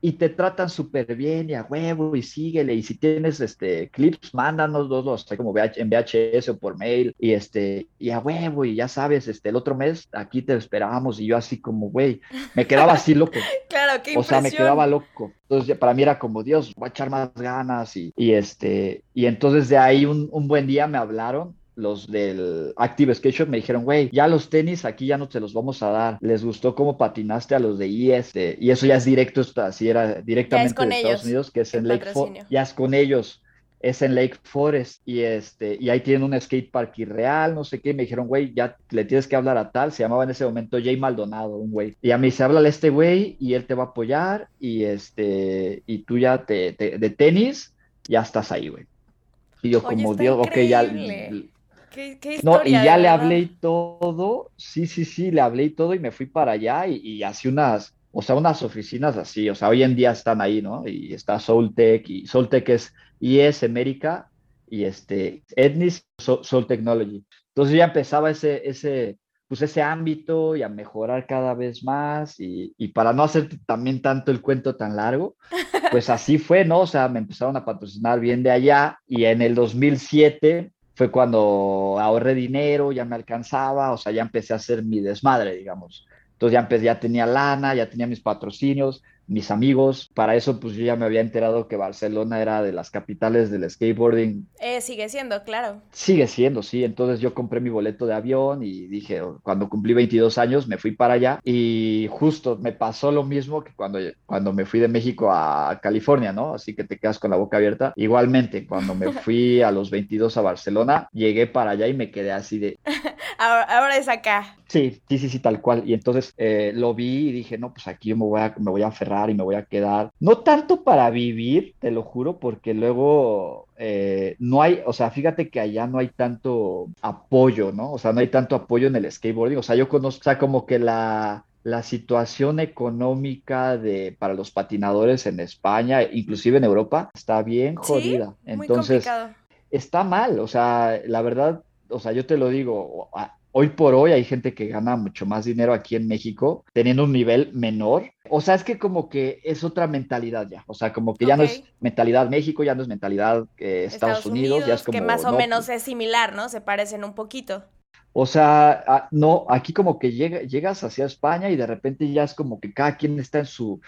y te tratan súper bien y a huevo y síguele. Y si tienes este clips, mándanos dos, dos, como en VHS o por mail y este, y a huevo y ya sabes, este, el otro mes aquí te esperábamos y yo así como, güey, me quedaba así loco. claro, qué O sea, me quedaba loco. Entonces para mí era como, Dios, voy a echar más ganas y, y este, y entonces de ahí un, un buen día me hablaron los del Active Skate Shop me dijeron, güey, ya los tenis aquí ya no te los vamos a dar. Les gustó cómo patinaste a los de IS. y eso ya es directo, así era directamente de Estados Unidos, que es en Lake Forest. Ya es con ellos. Es en Lake Forest y este y ahí tienen un skate park irreal, no sé qué. Me dijeron, güey, ya le tienes que hablar a tal. Se llamaba en ese momento Jay Maldonado, un güey. Y a mí se habla a este güey y él te va a apoyar y este y tú ya te, de tenis ya estás ahí, güey. Y yo como Dios, ok, ya no, y ya le hablé todo, sí, sí, sí, le hablé todo y me fui para allá y, y así unas, o sea, unas oficinas así, o sea, hoy en día están ahí, ¿no? Y está Soltec y Soltec es IES América y este, Etnis Soul Technology. Entonces ya empezaba ese, ese, pues ese ámbito y a mejorar cada vez más y, y, para no hacer también tanto el cuento tan largo, pues así fue, ¿no? O sea, me empezaron a patrocinar bien de allá y en el 2007 fue cuando ahorré dinero, ya me alcanzaba, o sea, ya empecé a hacer mi desmadre, digamos. Entonces ya empecé, ya tenía lana, ya tenía mis patrocinios, mis amigos. Para eso, pues yo ya me había enterado que Barcelona era de las capitales del skateboarding. Eh, sigue siendo, claro. Sigue siendo, sí. Entonces yo compré mi boleto de avión y dije, cuando cumplí 22 años me fui para allá y justo me pasó lo mismo que cuando, cuando me fui de México a California, ¿no? Así que te quedas con la boca abierta. Igualmente, cuando me fui a los 22 a Barcelona, llegué para allá y me quedé así de... ahora, es acá. Sí, sí, sí, sí, tal cual. Y entonces eh, lo vi y dije, no, pues aquí yo me voy a, me voy a aferrar y me voy a quedar. No tanto para vivir, te lo juro, porque luego eh, no hay, o sea, fíjate que allá no hay tanto apoyo, ¿no? O sea, no hay tanto apoyo en el skateboarding. O sea, yo conozco, o sea, como que la, la situación económica de para los patinadores en España, inclusive en Europa, está bien jodida. Entonces, está mal, o sea, la verdad, o sea, yo te lo digo, hoy por hoy hay gente que gana mucho más dinero aquí en México teniendo un nivel menor. O sea, es que como que es otra mentalidad ya. O sea, como que ya no es mentalidad México, ya no es mentalidad eh, Estados, Unidos, ya es como... Que más o menos es similar, ¿no? Se parecen un poquito. O sea, no, aquí como que llega, llegas hacia España y de repente ya es como que cada quien está en su,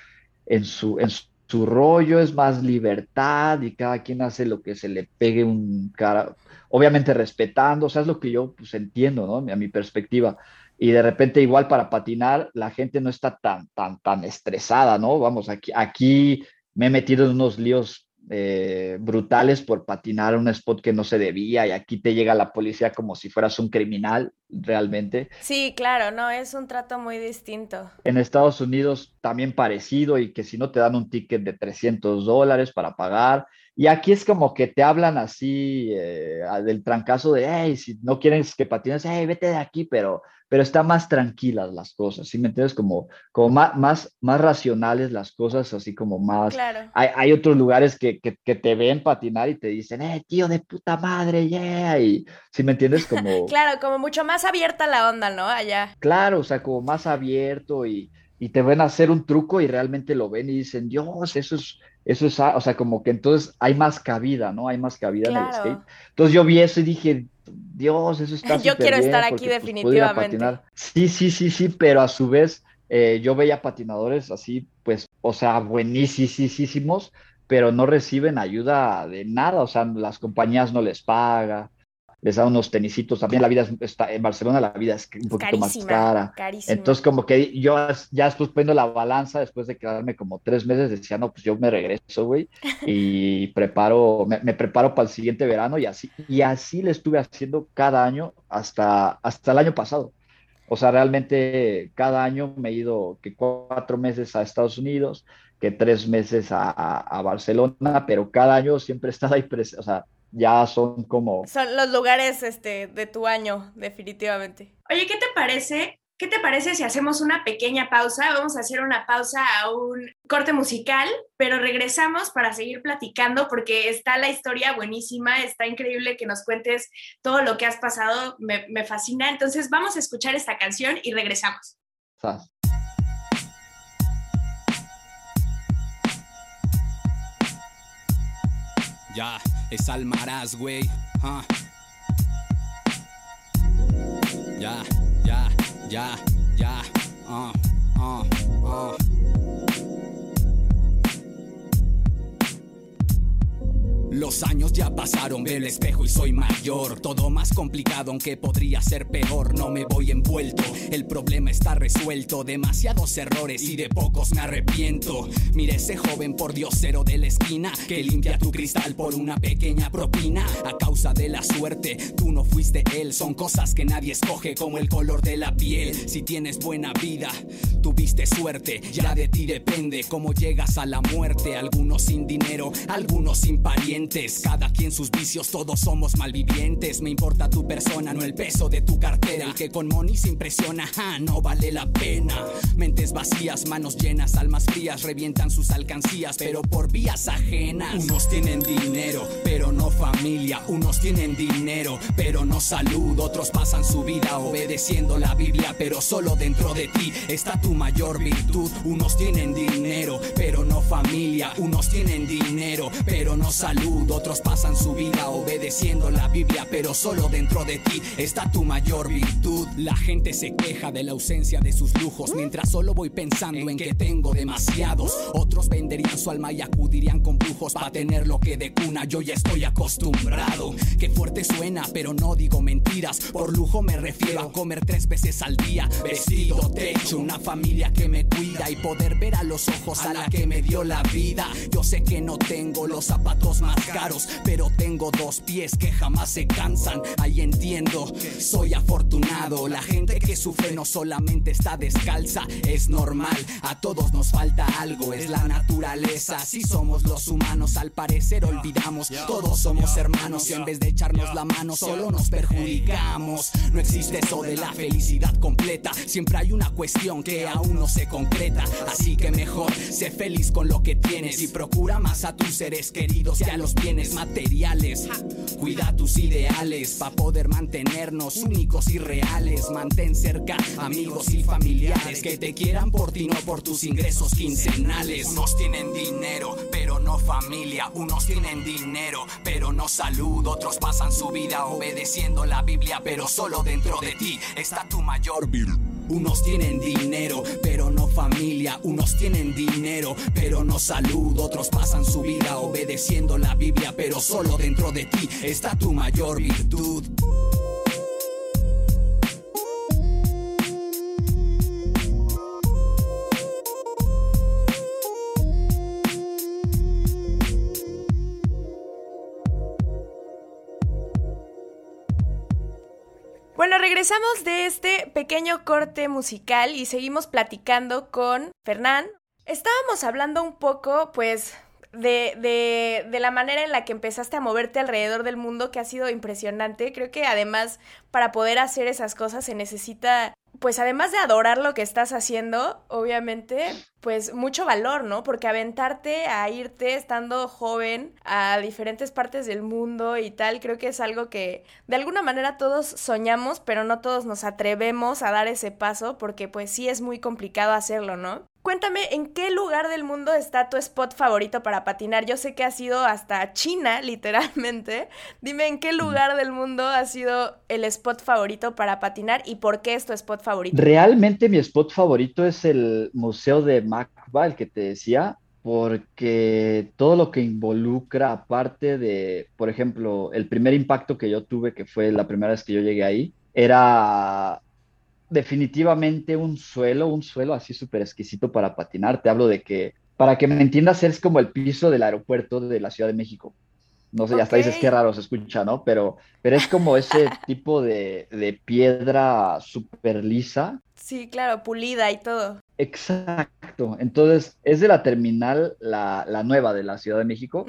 en su, en su rollo, es más libertad y cada quien hace lo que se le pegue un cara, obviamente respetando, o sea, es lo que yo pues entiendo, ¿no? A mi perspectiva. Y de repente igual para patinar la gente no está tan, tan, tan estresada, ¿no? Vamos, aquí, aquí me he metido en unos líos eh, brutales por patinar un spot que no se debía y aquí te llega la policía como si fueras un criminal realmente. Sí, claro, no, es un trato muy distinto. En Estados Unidos también parecido y que si no te dan un ticket de 300 dólares para pagar y aquí es como que te hablan así eh, del trancazo de, hey, si no quieres que patines, hey, vete de aquí, pero, pero está más tranquilas las cosas, ¿sí me entiendes? Como, como más, más, más racionales las cosas, así como más... Claro. Hay, hay otros lugares que, que, que, te ven patinar y te dicen, eh, tío de puta madre, yeah, y, ¿sí me entiendes? Como... claro, como mucho más abierta la onda, ¿no? Allá. Claro, o sea, como más abierto y y te ven a hacer un truco y realmente lo ven y dicen, Dios, eso es, eso es, o sea, como que entonces hay más cabida, ¿no? Hay más cabida en el skate. Entonces yo vi eso y dije, Dios, eso está Yo quiero estar aquí pues, definitivamente. sí, sí, sí, sí, pero a su vez eh, yo veía patinadores así, pues, o sea, buenísimos, pero no reciben ayuda de nada, o sea, las compañías no les pagan les da unos tenisitos. También la vida está en Barcelona, la vida es un poquito más cara. Entonces, como que yo ya después poniendo la balanza, después de quedarme como tres meses, decía, no, pues yo me regreso, güey, y preparo, me, preparo para el siguiente verano y así, y así le estuve haciendo cada año hasta, hasta el año pasado. O sea, realmente cada año me he ido que cuatro meses a Estados Unidos, que tres meses a, a, Barcelona, pero cada año siempre he estado ahí, o sea, ya son como... Son los lugares este, de tu año, definitivamente. Oye, ¿qué te parece ¿Qué te parece si hacemos una pequeña pausa? Vamos a hacer una pausa a un corte musical, pero regresamos para seguir platicando porque está la historia buenísima, está increíble que nos cuentes todo lo que has pasado, me, fascina. Entonces vamos a escuchar esta canción y regresamos. Ya, es Almaraz, güey. Ah. Ya, ya. Yeah, yeah, uh, uh, uh. Los años ya pasaron, ve el espejo y soy mayor. Todo más complicado, aunque podría ser peor. No me voy envuelto, el problema está resuelto. Demasiados errores y de pocos me arrepiento. Mire ese joven por diosero de la esquina que limpia tu cristal por una pequeña propina. A causa de la suerte, tú no fuiste él. Son cosas que nadie escoge, como el color de la piel. Si tienes buena vida, tuviste suerte. Ya de ti depende cómo llegas a la muerte. Algunos sin dinero, algunos sin pariente cada quien sus vicios, todos somos malvivientes. Me importa tu persona, no el peso de tu cartera. El que con money se impresiona, no vale la pena. Mentes vacías, manos llenas, almas frías, revientan sus alcancías, pero por vías ajenas. Unos tienen dinero, pero no familia. Unos tienen dinero, pero no salud. Otros pasan su vida obedeciendo la Biblia, pero solo dentro de ti está tu mayor virtud. Unos tienen dinero, pero no familia. Unos tienen dinero, pero no salud otros pasan su vida obedeciendo la Biblia, pero solo dentro de ti está tu mayor virtud. La gente se queja de la ausencia de sus lujos, mientras solo voy pensando en que tengo demasiados. Otros venderían su alma y acudirían con brujos para tener lo que de cuna yo ya estoy acostumbrado. Qué fuerte suena, pero no digo mentiras. Por lujo me refiero a comer tres veces al día, vestido, techo, una familia que me cuida y poder ver a los ojos a la que me dio la vida. Yo sé que no tengo los zapatos más caros, pero tengo dos pies que jamás se cansan. Ahí entiendo, soy afortunado. La gente que sufre no solamente está descalza, es normal. A todos nos falta algo, es la naturaleza. Si somos los humanos, al parecer olvidamos. Todos somos hermanos y en vez de echarnos la mano, solo nos perjudicamos. No existe eso de la felicidad completa. Siempre hay una cuestión que aún no se concreta. Así que mejor sé feliz con lo que tienes y procura más a tus seres queridos y a los bienes materiales. Cuida tus ideales para poder mantenernos únicos y reales. Mantén cerca amigos y familiares que te quieran por ti, no por tus ingresos quincenales. Unos tienen dinero, pero no familia. Unos tienen dinero, pero no salud. Otros pasan su vida obedeciendo la Biblia, pero solo dentro de ti está tu mayor virtud. Unos tienen dinero, pero no familia. Unos tienen dinero, pero no salud. Otros pasan su vida obedeciendo la Biblia, pero solo dentro de ti está tu mayor virtud. Regresamos de este pequeño corte musical y seguimos platicando con Fernán. Estábamos hablando un poco, pues, de, de, de, la manera en la que empezaste a moverte alrededor del mundo, que ha sido impresionante. Creo que además, para poder hacer esas cosas se necesita pues además de adorar lo que estás haciendo, obviamente, pues mucho valor, ¿no? Porque aventarte a irte estando joven a diferentes partes del mundo y tal, creo que es algo que de alguna manera todos soñamos, pero no todos nos atrevemos a dar ese paso porque pues sí es muy complicado hacerlo, ¿no? Cuéntame, ¿en qué lugar del mundo está tu spot favorito para patinar? Yo sé que has ido hasta China, literalmente. Dime, ¿en qué lugar del mundo ha sido el spot favorito para patinar y por qué es tu spot favorito? Realmente mi spot favorito es el Museo de Macba, el que te decía, porque todo lo que involucra, aparte de, por ejemplo, el primer impacto que yo tuve, que fue la primera vez que yo llegué ahí, era definitivamente un suelo, un suelo así súper exquisito para patinar. Te hablo de que, para que me entiendas, es como el piso del aeropuerto de la Ciudad de México. No sé, hasta dices qué raro se escucha, ¿no? Pero, pero es como ese tipo de, de piedra súper lisa. Sí, claro, pulida y todo. Exacto. Entonces, es de la terminal, la, la nueva de la Ciudad de México.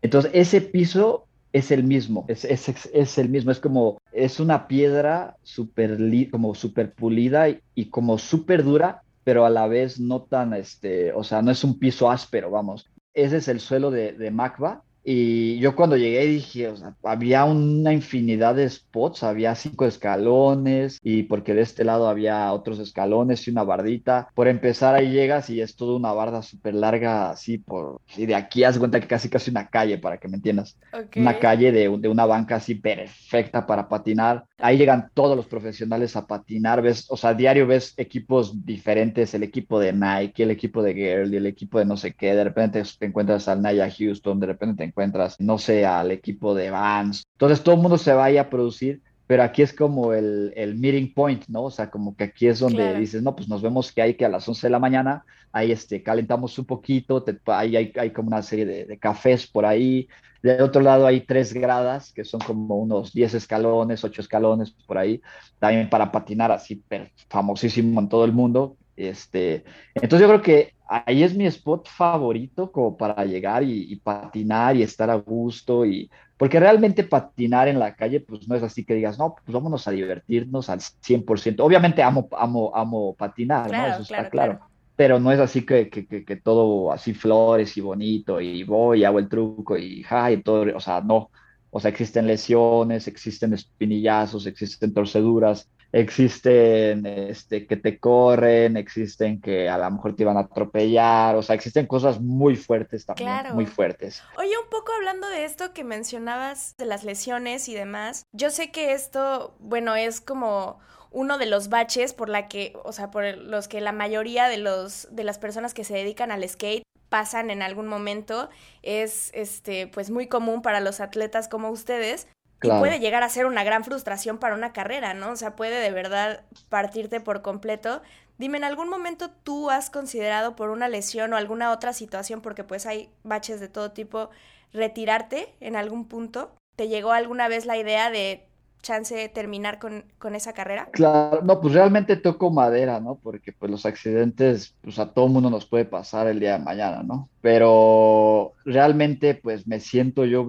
Entonces, ese piso es el mismo, es, es, es, el mismo, es como, es una piedra súper como super pulida y, y como súper dura, pero a la vez no tan, este, o sea, no es un piso áspero, vamos. Ese es el suelo de, de Macba y yo cuando llegué dije, o sea, había una infinidad de spots, había cinco escalones y porque de este lado había otros escalones y una bardita. Por empezar ahí llegas y es toda una barda súper larga así por... Y de aquí haz cuenta que casi casi una calle, para que me entiendas. Una calle de, de, una banca así perfecta para patinar. Ahí llegan todos los profesionales a patinar, ves, o sea, diario ves equipos diferentes, el equipo de Nike, el equipo de Girl el equipo de no sé qué. De repente te encuentras al Naya Houston, de repente te encuentras encuentras, no sé, al equipo de Vans. Entonces todo el mundo se vaya a producir, pero aquí es como el, el meeting point, ¿no? O sea, como que aquí es donde dices, no, pues nos vemos que hay que a las 11 de la mañana, ahí este, calentamos un poquito, ahí hay, hay, como una serie de, de, cafés por ahí. Del otro lado hay tres gradas, que son como unos 10 escalones, 8 escalones por ahí, también para patinar así, famosísimo en todo el mundo. Este, entonces yo creo que ahí es mi spot favorito como para llegar y, patinar y estar a gusto y porque realmente patinar en la calle pues no es así que digas, no, pues vámonos a divertirnos al 100%. Obviamente amo, amo, amo patinar, ¿no? Eso está claro. Pero no es así que, que, que, todo así flores y bonito y voy, hago el truco y ja, y todo, o sea, no. O sea, existen lesiones, existen espinillazos, existen torceduras, existen este, que te corren, existen que a lo mejor te iban a atropellar, o sea, existen cosas muy fuertes también, muy fuertes. Oye, un poco hablando de esto que mencionabas de las lesiones y demás, yo sé que esto, bueno, es como uno de los baches por la que, o sea, por los que la mayoría de los de las personas que se dedican al skate pasan en algún momento es este pues muy común para los atletas como ustedes y puede llegar a ser una gran frustración para una carrera, ¿no? O sea, puede de verdad partirte por completo. Dime, ¿en algún momento tú has considerado por una lesión o alguna otra situación, porque pues hay baches de todo tipo, retirarte en algún punto? ¿Te llegó alguna vez la idea de chance de terminar con, con, esa carrera? Claro, no, pues realmente toco madera, ¿no? Porque pues los accidentes, pues a todo mundo nos puede pasar el día de mañana, ¿no? Pero realmente pues me siento yo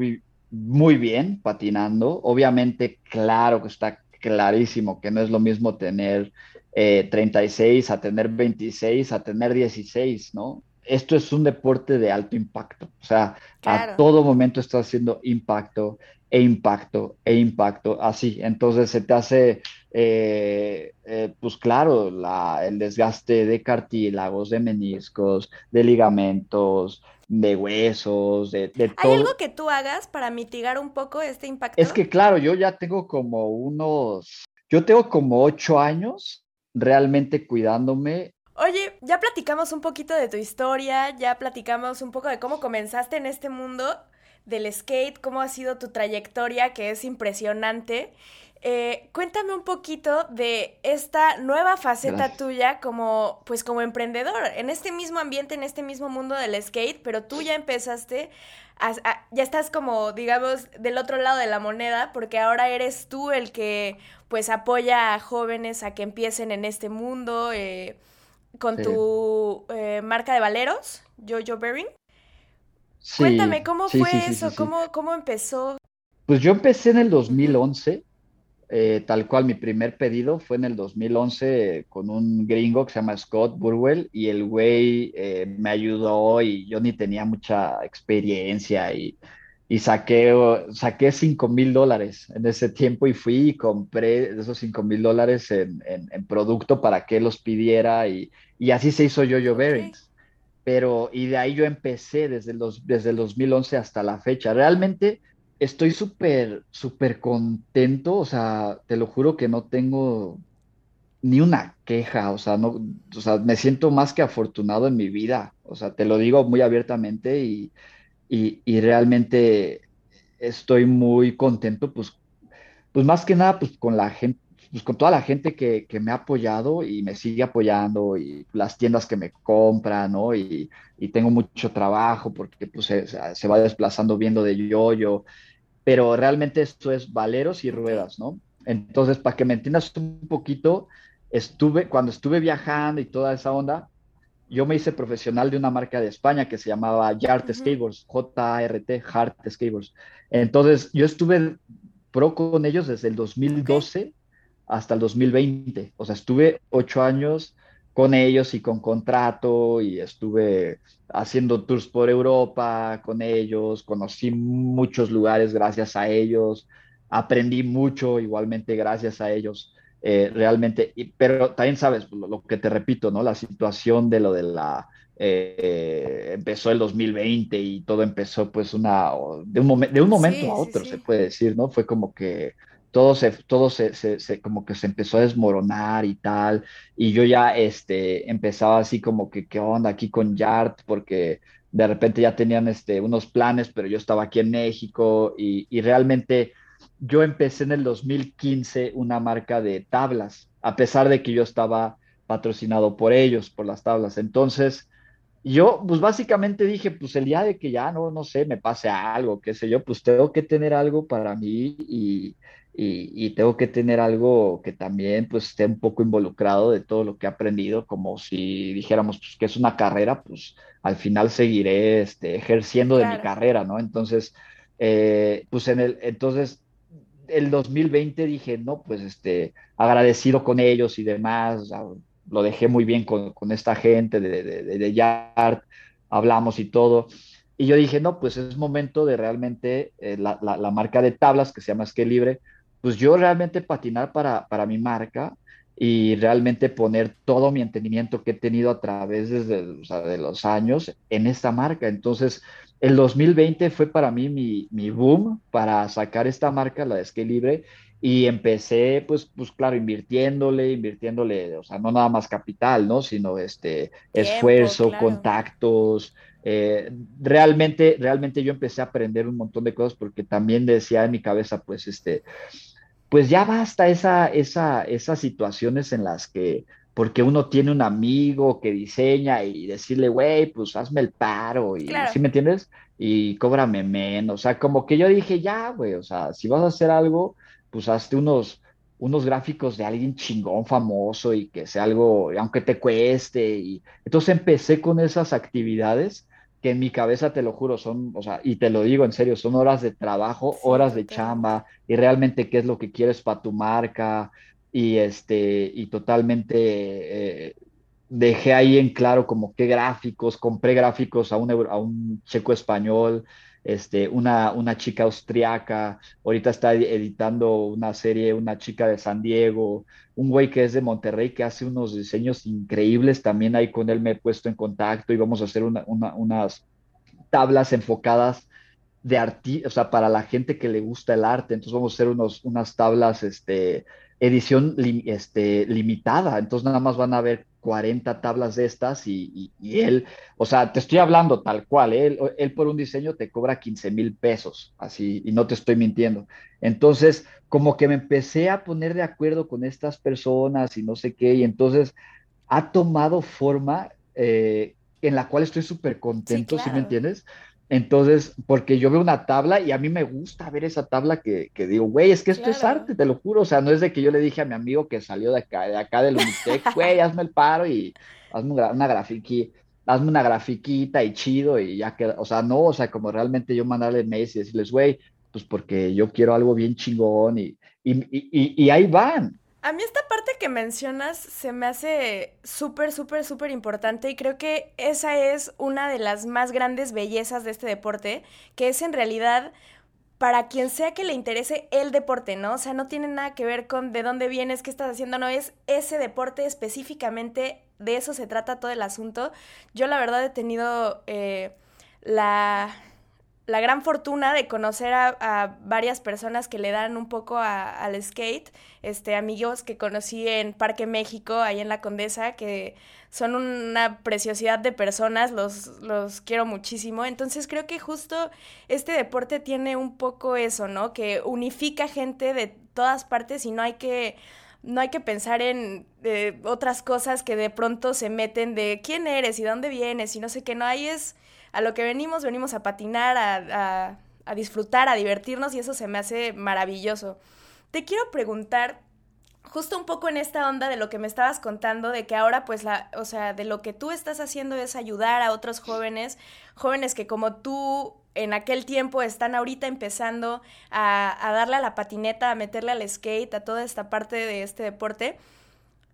muy bien patinando. Obviamente, claro que está clarísimo que no es lo mismo tener 36 eh, a tener 26 a tener 16, ¿no? Esto es un deporte de alto impacto, o sea, a todo momento está haciendo impacto e impacto e impacto, así. Entonces se te hace, eh, eh, pues claro, la, el desgaste de cartílagos, de meniscos, de ligamentos, de huesos, de, de todo. ¿Hay algo que tú hagas para mitigar un poco este impacto? Es que claro, yo ya tengo como unos, yo tengo como ocho años realmente cuidándome. Oye, ya platicamos un poquito de tu historia, ya platicamos un poco de cómo comenzaste en este mundo del skate, cómo ha sido tu trayectoria, que es impresionante. Eh, cuéntame un poquito de esta nueva faceta tuya como, pues como emprendedor, en este mismo ambiente, en este mismo mundo del skate, pero tú ya empezaste, ya estás como, digamos, del otro lado de la moneda, porque ahora eres tú el que, pues, apoya a jóvenes a que empiecen en este mundo eh, con tu eh, marca de valeros, Jojo Bering. Cuéntame, ¿cómo fue eso? ¿Cómo, ¿Cómo empezó? Pues yo empecé en el 2011 eh, tal cual, mi primer pedido fue en el 2011 con un gringo que se llama Scott Burwell y el güey eh, me ayudó y yo ni tenía mucha experiencia y, y saqué, saqué 5 mil dólares en ese tiempo y fui y compré esos 5 mil dólares en, en, producto para que los pidiera y, y así se hizo Yo-Yo Bearings. Pero, y de ahí yo empecé desde, los, desde el 2011 hasta la fecha. Realmente estoy súper, súper contento, o sea, te lo juro que no tengo ni una queja, o sea, no, o sea, me siento más que afortunado en mi vida, o sea, te lo digo muy abiertamente y, y, realmente estoy muy contento, pues, pues más que nada, pues con la gente, pues, con toda la gente que, que, me ha apoyado y me sigue apoyando y las tiendas que me compran, ¿no? Y, y tengo mucho trabajo porque pues, se, se, va desplazando viendo de yo-yo, pero realmente esto es valeros y ruedas, ¿no? Entonces, para que me entiendas un poquito, estuve, cuando estuve viajando y toda esa onda, yo me hice profesional de una marca de España que se llamaba Yart Skateboards, J-A-R-T, Hart Skateboards. Entonces, yo estuve pro con ellos desde el 2012 hasta el 2020. O sea, estuve ocho años con ellos y con contrato y estuve haciendo tours por Europa con ellos, conocí muchos lugares gracias a ellos, aprendí mucho igualmente gracias a ellos. Eh, realmente, pero también sabes lo, que te repito, ¿no? La situación de lo de la, eh, empezó el 2020 y todo empezó pues una, de un, de un momento a otro, se puede decir, ¿no? Fue como que todo se, todo se, se, como que se empezó a desmoronar y tal, y yo ya este, empezaba así como que, ¿qué onda aquí con Yart? Porque de repente ya tenían este, unos planes, pero yo estaba aquí en México y, y realmente yo empecé en el 2015 una marca de tablas, a pesar de que yo estaba patrocinado por ellos, por las tablas. Entonces, yo, pues básicamente dije, pues el día de que ya no, no sé, me pase algo, qué sé yo, pues tengo que tener algo para mí y, y, tengo que tener algo que también pues esté un poco involucrado de todo lo que he aprendido, como si dijéramos pues, que es una carrera, pues al final seguiré este, ejerciendo de mi carrera, ¿no? Entonces, eh, pues en el, entonces el 2020 dije, no, pues este, agradecido con ellos y demás, lo dejé muy bien con, con esta gente de, de, de, Yard, hablamos y todo. Y yo dije, no, pues es momento de realmente eh, la, la, la, marca de tablas que se llama Esque Libre, pues yo realmente patinar para, para mi marca y realmente poner todo mi entendimiento que he tenido a través desde, o sea, de los años en esta marca. Entonces, el 2020 fue para mí mi, mi boom para sacar esta marca, la de Skate Libre, y empecé, pues, pues claro, invirtiéndole, invirtiéndole, o sea, no nada más capital, ¿no? Sino este esfuerzo, contactos. Eh, realmente, realmente yo empecé a aprender un montón de cosas porque también decía en mi cabeza, pues, este, pues ya basta esa, esa, esas situaciones en las que, porque uno tiene un amigo que diseña y decirle, güey, pues hazme el paro, y ¿sí me entiendes? Y cóbrame menos, o sea, como que yo dije, ya, güey, o sea, si vas a hacer algo pues hazte unos, unos gráficos de alguien chingón, famoso y que sea algo, aunque te cueste. Y entonces empecé con esas actividades que en mi cabeza, te lo juro, son, o sea, y te lo digo en serio, son horas de trabajo, horas de chamba, y realmente qué es lo que quieres para tu marca, y este, y totalmente eh, dejé ahí en claro como qué gráficos, compré gráficos a un, a un checo español, este, una, una chica austriaca, ahorita está editando una serie, una chica de San Diego, un güey que es de Monterrey que hace unos diseños increíbles, también ahí con él me he puesto en contacto y vamos a hacer unas tablas enfocadas de arte, o sea, para la gente que le gusta el arte, entonces vamos a hacer unos, unas tablas, este, edición este, limitada, entonces nada más van a ver 40 tablas de estas y, él, o sea, te estoy hablando tal cual, ¿eh? él, él, por un diseño te cobra 15 mil pesos, así, y no te estoy mintiendo. Entonces, como que me empecé a poner de acuerdo con estas personas y no sé qué, y entonces ha tomado forma eh, en la cual estoy súper contento, sí, me entiendes? Entonces, porque yo veo una tabla y a mí me gusta ver esa tabla que, que digo, güey, es que esto es arte, te lo juro. O sea, no es de que yo le dije a mi amigo que salió de acá, de acá del Unitec, güey, hazme el paro y hazme una, una grafiqui, hazme una grafiquita y chido y ya queda. O sea, no, o sea, como realmente yo mandarle mails y decirles, güey, pues porque yo quiero algo bien chingón y, y, y, y ahí van. A mí esta parte que mencionas se me hace súper, súper, súper importante y creo que esa es una de las más grandes bellezas de este deporte, que es en realidad para quien sea que le interese el deporte, ¿no? O sea, no tiene nada que ver con de dónde vienes, qué estás haciendo, no es ese deporte específicamente, de eso se trata todo el asunto. Yo la verdad he tenido eh, la la gran fortuna de conocer a, varias personas que le dan un poco al skate, este, amigos que conocí en Parque México, ahí en la Condesa, que son una preciosidad de personas, los, los quiero muchísimo. Entonces creo que justo este deporte tiene un poco eso, ¿no? Que unifica gente de todas partes y no hay que no hay que pensar en eh, otras cosas que de pronto se meten de quién eres y dónde vienes y no sé qué, no, ahí es a lo que venimos, venimos a patinar, a, disfrutar, a divertirnos y eso se me hace maravilloso. Te quiero preguntar justo un poco en esta onda de lo que me estabas contando, de que ahora pues la, o sea, de lo que tú estás haciendo es ayudar a otros jóvenes, jóvenes que como tú en aquel tiempo están ahorita empezando a, a darle a la patineta, a meterle al skate, a toda esta parte de este deporte.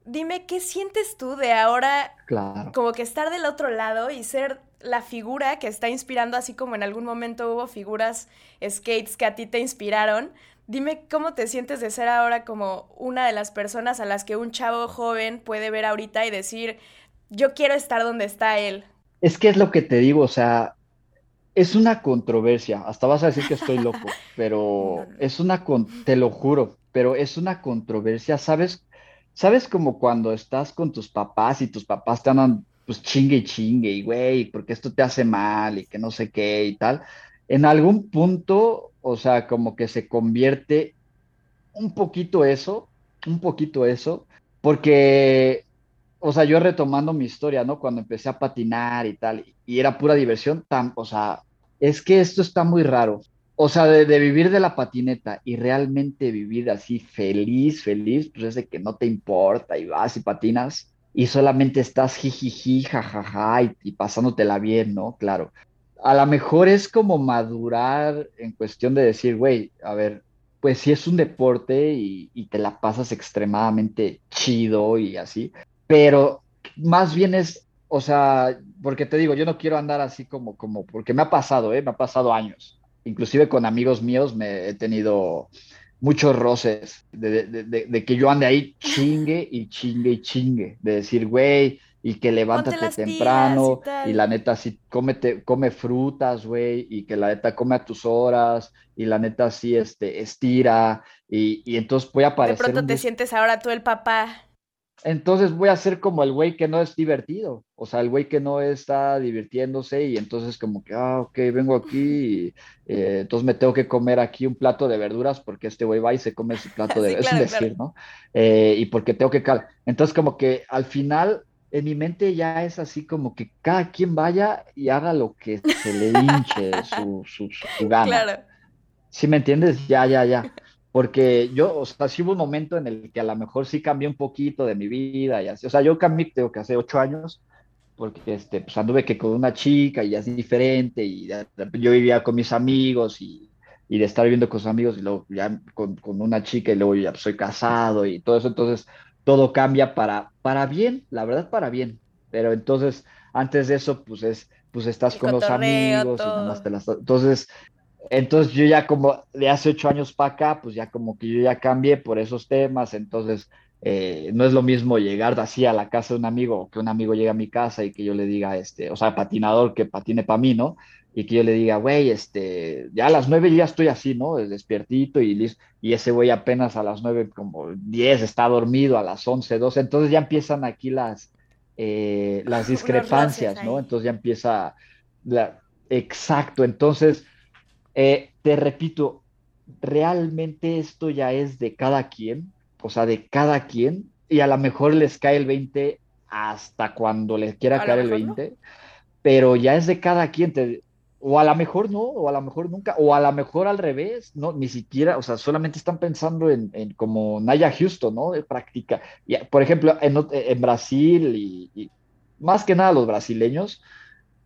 Dime, ¿qué sientes tú de ahora claro. como que estar del otro lado y ser la figura que está inspirando, así como en algún momento hubo figuras skates que a ti te inspiraron? Dime cómo te sientes de ser ahora como una de las personas a las que un chavo joven puede ver ahorita y decir, yo quiero estar donde está él. Es que es lo que te digo, o sea, es una controversia. Hasta vas a decir que estoy loco, pero es una, con... te lo juro, pero es una controversia. ¿Sabes? ¿Sabes como cuando estás con tus papás y tus papás te andan pues chingue y chingue y güey, porque esto te hace mal y que no sé qué y tal? En algún punto o sea, como que se convierte un poquito eso, un poquito eso, porque, o sea, yo retomando mi historia, ¿no? Cuando empecé a patinar y tal, y era pura diversión, tan, o sea, es que esto está muy raro. O sea, de, vivir de la patineta y realmente vivir así feliz, feliz, pues es de que no te importa y vas y patinas y solamente estás jijiji, jajaja y, y pasándotela bien, ¿no? Claro a lo mejor es como madurar en cuestión de decir, güey, a ver, pues sí es un deporte y, te la pasas extremadamente chido y así, pero más bien es, o sea, porque te digo, yo no quiero andar así como, como, porque me ha pasado, ¿eh? Me ha pasado años. Inclusive con amigos míos me he tenido muchos roces de, de que yo ande ahí chingue y chingue y chingue, de decir, güey, y que levántate temprano y, la neta sí come, come frutas, güey, y que la neta come a tus horas y la neta sí este, estira y, y entonces voy a parecer... De pronto te sientes ahora tú el papá. Entonces voy a ser como el güey que no es divertido, o sea, el güey que no está divirtiéndose y entonces como que, ah, ok, vengo aquí y eh, entonces me tengo que comer aquí un plato de verduras porque este güey va y se come su plato de verduras, es decir, ¿no? Eh, y porque tengo que... Entonces como que al final en mi mente ya es así como que cada quien vaya y haga lo que se le hinche su, su, su gana. Claro. ¿Sí me entiendes? Ya, ya, ya. Porque yo, o sea, sí hubo un momento en el que a lo mejor sí cambié un poquito de mi vida y así. O sea, yo cambié, tengo que hace ocho años, porque este, pues anduve que con una chica y es diferente y yo vivía con mis amigos y, y de estar viviendo con sus amigos y luego ya con, con, una chica y luego ya soy casado y todo eso. Entonces, todo cambia para, para bien, la verdad para bien. Pero entonces, antes de eso, pues es, pues estás con los amigos y las... Entonces, entonces yo ya como de hace ocho años para acá, pues ya como que yo ya cambié por esos temas, entonces eh, no es lo mismo llegar así a la casa de un amigo que un amigo llegue a mi casa y que yo le diga, este, o sea, patinador que patine para mí, ¿no? y que yo le diga, güey, este, ya a las nueve ya estoy así, ¿no? Despiertito y listo. Y ese güey apenas a las nueve, como diez, está dormido, a las once, doce. Entonces ya empiezan aquí las, eh, las discrepancias, ¿no? Entonces ya empieza, la... exacto. Entonces, eh, te repito, realmente esto ya es de cada quien, o sea, de cada quien, y a lo mejor les cae el 20 hasta cuando les quiera caer el 20. pero ya es de cada quien. Te, o a lo mejor no, o a lo mejor nunca, o a lo mejor al revés, no, ni siquiera, o sea, solamente están pensando en, como Naya Houston, ¿no? De práctica. Y, por ejemplo, en, Brasil y, más que nada los brasileños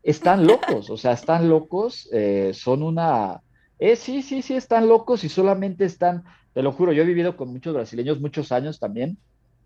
están locos, o sea, están locos, eh, son una, eh, sí, sí, sí, están locos y solamente están, te lo juro, yo he vivido con muchos brasileños muchos años también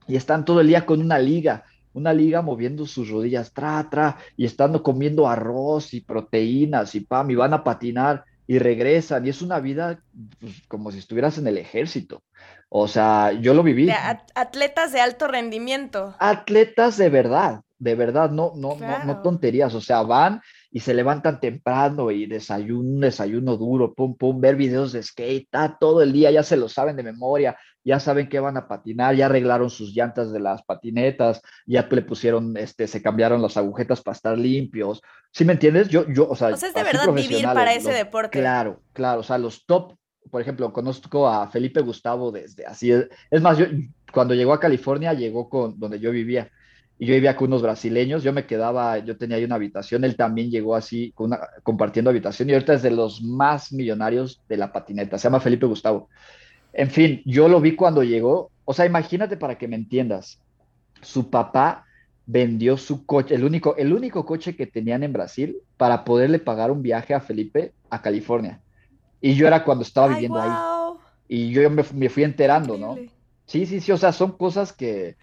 y están todo el día con una liga una liga moviendo sus rodillas, tra, tra, y estando comiendo arroz y proteínas y pam, y van a patinar y regresan, y es una vida pues, como si estuvieras en el ejército. O sea, yo lo viví. atletas de alto rendimiento. Atletas de verdad, de verdad, no, no, no, no tonterías. O sea, van y se levantan temprano y desayuno, desayuno duro, pum, pum, ver videos de skate, ah, todo el día, ya se lo saben de memoria, ya saben que van a patinar, ya arreglaron sus llantas de las patinetas, ya le pusieron, este, se cambiaron las agujetas para estar limpios. ¿Sí me entiendes? Yo, yo, o sea, o sea es de verdad vivir para ese deporte. Claro, claro, o sea, los top, por ejemplo, conozco a Felipe Gustavo desde así. Es, más, yo, cuando llegó a California, llegó con donde yo vivía. Y yo vivía con unos brasileños, yo me quedaba, yo tenía ahí una habitación, él también llegó así, compartiendo habitación, y ahorita es de los más millonarios de la patineta, se llama Felipe Gustavo. En fin, yo lo vi cuando llegó, o sea, imagínate para que me entiendas, su papá vendió su coche, el único, el único coche que tenían en Brasil para poderle pagar un viaje a Felipe a California. Y yo era cuando estaba viviendo ahí. Y yo me, fui enterando, ¿no? Sí, sí, sí, o sea, son cosas que,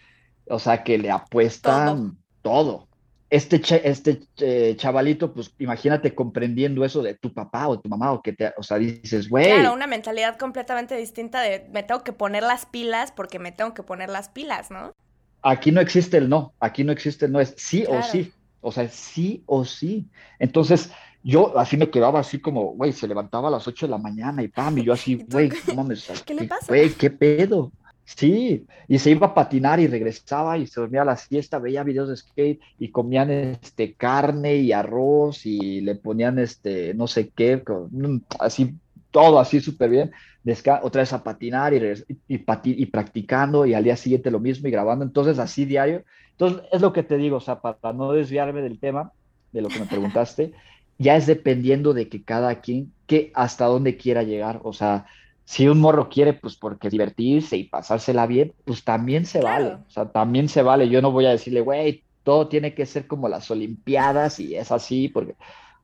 o sea, que le apuestan todo. Este, este eh, chavalito, pues imagínate comprendiendo eso de tu papá o tu mamá, o que te, o sea, dices, güey. Claro, una mentalidad completamente distinta de me tengo que poner las pilas porque me tengo que poner las pilas, ¿no? Aquí no existe el no, aquí no existe el no, es sí o sí, o sea, sí o sí. Entonces, yo así me quedaba así como, güey, se levantaba a las 8 de la mañana y pam, y yo así, güey, ¿cómo me ¿Qué le pasa? Güey, ¿qué pedo? Sí, y se iba a patinar y regresaba y se dormía a la siesta, veía videos de skate y comían este carne y arroz y le ponían este no sé qué, mm, así todo así súper bien, otra vez a patinar y, y, y, practicando y al día siguiente lo mismo y grabando, entonces así diario. Entonces es lo que te digo, o sea, para no desviarme del tema, de lo que me preguntaste, ya es dependiendo de que cada quien, que hasta dónde quiera llegar, o sea, si un morro quiere, pues porque divertirse y pasársela bien, pues también se vale, o sea, también se vale. Yo no voy a decirle, güey, todo tiene que ser como las Olimpiadas y es así, porque,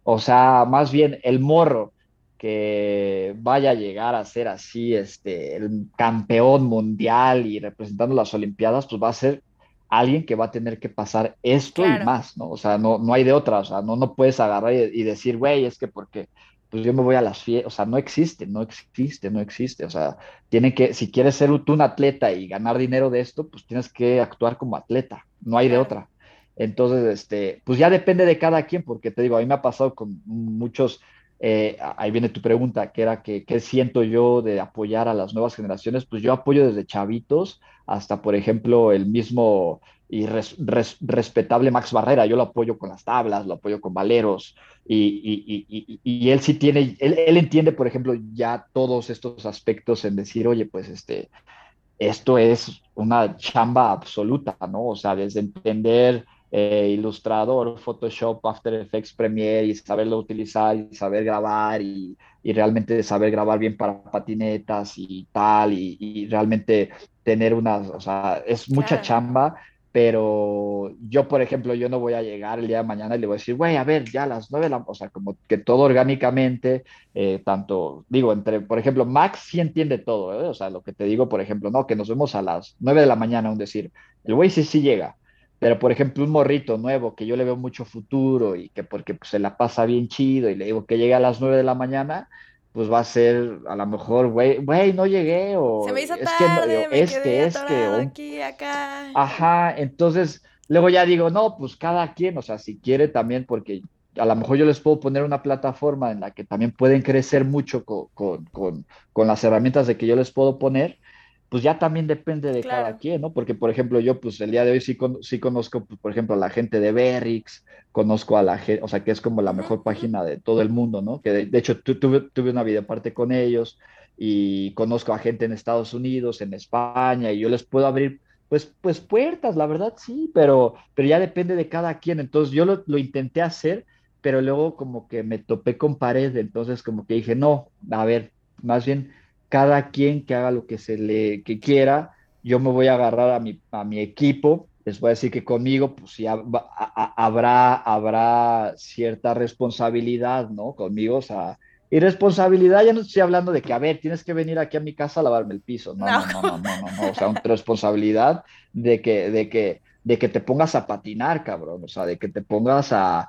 o sea, más bien el morro que vaya a llegar a ser así, este, el campeón mundial y representando las Olimpiadas, pues va a ser alguien que va a tener que pasar esto y más, ¿no? O sea, no, no hay de otra, o sea, no, no puedes agarrar y, y decir, güey, es que porque pues yo me voy a las fiestas, o sea, no existe, no existe, no existe, o sea, tiene que, si quieres ser tú un atleta y ganar dinero de esto, pues tienes que actuar como atleta, no hay de otra. Entonces, este, pues ya depende de cada quien, porque te digo, a mí me ha pasado con muchos, eh, ahí viene tu pregunta, que era que, qué siento yo de apoyar a las nuevas generaciones, pues yo apoyo desde chavitos hasta, por ejemplo, el mismo y respetable Max Barrera, yo lo apoyo con las tablas, lo apoyo con valeros, y, y, él sí tiene, él, él, entiende, por ejemplo, ya todos estos aspectos en decir, oye, pues este, esto es una chamba absoluta, ¿no? O sea, desde entender eh, Ilustrador, Photoshop, After Effects, Premiere y saberlo utilizar y saber grabar y, realmente saber grabar bien para patinetas y tal, y, realmente tener una, o sea, es mucha chamba pero yo, por ejemplo, yo no voy a llegar el día de mañana y le voy a decir, güey, a ver, ya a las nueve, la... o sea, como que todo orgánicamente, eh, tanto, digo, entre, por ejemplo, Max sí entiende todo, ¿eh? o sea, lo que te digo, por ejemplo, no, que nos vemos a las nueve de la mañana, un decir, el güey sí, sí llega, pero por ejemplo, un morrito nuevo que yo le veo mucho futuro y que porque pues, se la pasa bien chido y le digo que llegue a las nueve de la mañana, pues va a ser a lo mejor, güey, güey, no llegué o se me hizo tarde, que, es que, es que, aquí, acá. Ajá, entonces luego ya digo, no, pues cada quien, o sea, si quiere también, porque a lo mejor yo les puedo poner una plataforma en la que también pueden crecer mucho con, con, con, con las herramientas de que yo les puedo poner, pues ya también depende de cada quien, ¿no? Porque, por ejemplo, yo, pues el día de hoy sí, sí conozco, pues, por ejemplo, a la gente de Berrix, conozco a la gente, o sea, que es como la mejor página de todo el mundo, ¿no? Que de, hecho tuve, tuve una videoparte con ellos y conozco a gente en Estados Unidos, en España, y yo les puedo abrir, pues, pues puertas, la verdad sí, pero, pero ya depende de cada quien. Entonces yo lo, lo intenté hacer, pero luego como que me topé con pared, entonces como que dije, no, a ver, más bien cada quien que haga lo que se le que quiera, yo me voy a agarrar a mi, a mi equipo, les voy a decir que conmigo pues ya habrá, habrá cierta responsabilidad, ¿no? Conmigo, o sea, y responsabilidad, ya no estoy hablando de que, a ver, tienes que venir aquí a mi casa a lavarme el piso, no, no, no, no, no, no, o sea, una responsabilidad de que, de que, de que te pongas a patinar, cabrón, o sea, de que te pongas a,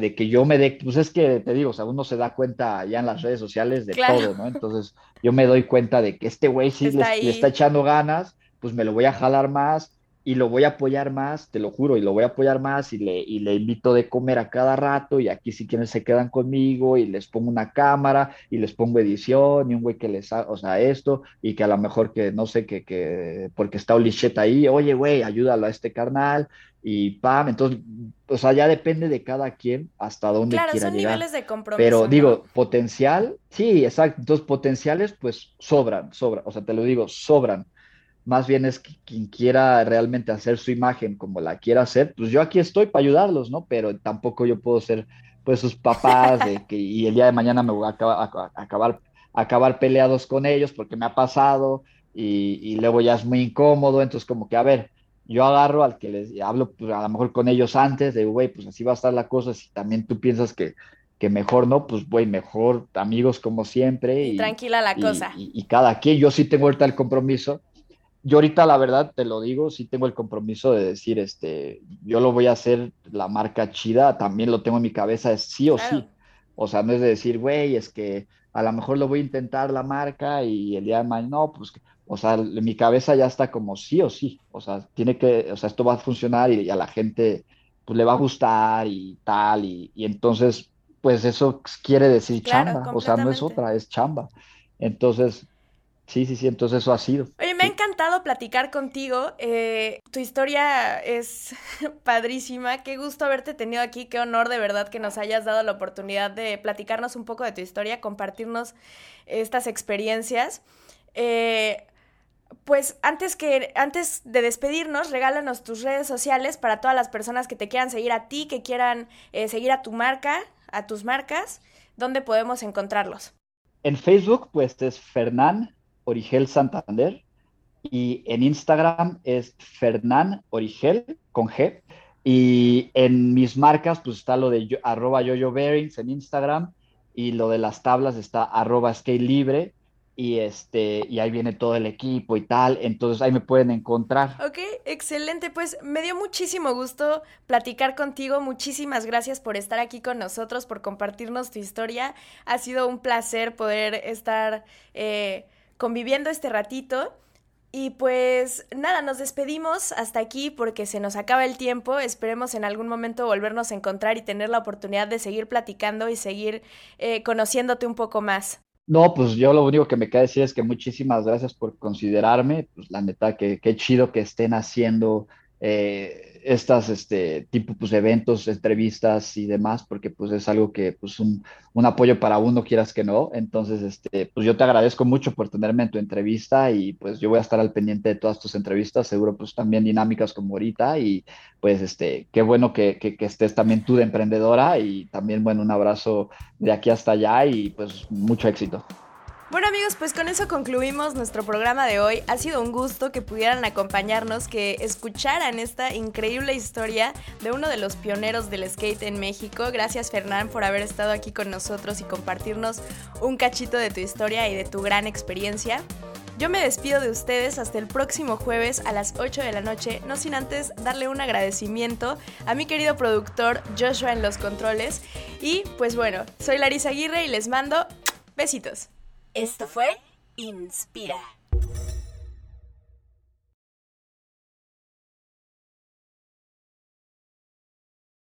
de que yo me dé, pues es que te digo, o sea, uno se da cuenta ya en las redes sociales de todo, ¿no? Entonces yo me doy cuenta de que este güey sí le, está echando ganas, pues me lo voy a jalar más y lo voy a apoyar más, te lo juro, y lo voy a apoyar más y le, y le invito de comer a cada rato y aquí si quieren se quedan conmigo y les pongo una cámara y les pongo edición y un güey que les haga, o sea, esto y que a lo mejor que no sé, que, que porque está Olichet ahí, oye, güey, ayúdalo a este carnal y pam, entonces, o sea, ya depende de cada quien hasta dónde claro, quiera son llegar. niveles de compromiso. Pero ¿no? digo, potencial, sí, exacto, entonces potenciales pues sobran, sobran, o sea, te lo digo, sobran más bien es que quien quiera realmente hacer su imagen como la quiera hacer, pues yo aquí estoy para ayudarlos, ¿no? Pero tampoco yo puedo ser pues sus papás de que, y el día de mañana me voy a acabar, a, acabar, a acabar peleados con ellos porque me ha pasado y, y, luego ya es muy incómodo, entonces como que a ver, yo agarro al que les hablo pues, a lo mejor con ellos antes, de güey, pues así va a estar la cosa, si también tú piensas que, que mejor no, pues güey, mejor amigos como siempre. Y, y tranquila la y, cosa. Y, cada quien, yo sí tengo ahorita el compromiso yo ahorita la verdad te lo digo, sí tengo el compromiso de decir, este, yo lo voy a hacer la marca chida, también lo tengo en mi cabeza, es sí o claro. sí. O sea, no es de decir, güey, es que a lo mejor lo voy a intentar la marca y el día de mañana, no, pues, o sea, en mi cabeza ya está como sí o sí. O sea, tiene que, o sea, esto va a funcionar y, a la gente, pues, le va a gustar y tal. Y, y entonces, pues, eso quiere decir claro, chamba. O sea, no es otra, es chamba. Entonces, Sí, sí, sí, entonces eso ha sido. Oye, me ha encantado platicar contigo. Eh, tu historia es padrísima. Qué gusto haberte tenido aquí. Qué honor de verdad que nos hayas dado la oportunidad de platicarnos un poco de tu historia, compartirnos estas experiencias. Eh, pues antes que antes de despedirnos, regálanos tus redes sociales para todas las personas que te quieran seguir a ti, que quieran eh, seguir a tu marca, a tus marcas. ¿Dónde podemos encontrarlos? En Facebook, pues es Fernán Origel Santander y en Instagram es Fernán Origel con G. Y en mis marcas pues está lo de arroba yoyo bearings en Instagram y lo de las tablas está arroba skate libre y este y ahí viene todo el equipo y tal, entonces ahí me pueden encontrar. Ok, excelente, pues me dio muchísimo gusto platicar contigo, muchísimas gracias por estar aquí con nosotros, por compartirnos tu historia, ha sido un placer poder estar eh, conviviendo este ratito. Y pues nada, nos despedimos hasta aquí porque se nos acaba el tiempo. Esperemos en algún momento volvernos a encontrar y tener la oportunidad de seguir platicando y seguir eh, conociéndote un poco más. No, pues yo lo único que me queda decir es que muchísimas gracias por considerarme. Pues la neta, que qué chido que estén haciendo eh, estas este tipo pues eventos, entrevistas y demás, porque pues es algo que pues un, un, apoyo para uno quieras que no. Entonces, este, pues yo te agradezco mucho por tenerme en tu entrevista y pues yo voy a estar al pendiente de todas tus entrevistas, seguro pues también dinámicas como ahorita y pues este, qué bueno que, que, que estés también tú de emprendedora y también bueno, un abrazo de aquí hasta allá y pues mucho éxito. Bueno amigos, pues con eso concluimos nuestro programa de hoy. Ha sido un gusto que pudieran acompañarnos, que escucharan esta increíble historia de uno de los pioneros del skate en México. Gracias Fernán por haber estado aquí con nosotros y compartirnos un cachito de tu historia y de tu gran experiencia. Yo me despido de ustedes hasta el próximo jueves a las 8 de la noche, no sin antes darle un agradecimiento a mi querido productor Joshua en los controles. Y pues bueno, soy Larisa Aguirre y les mando besitos. Esto fue Inspira.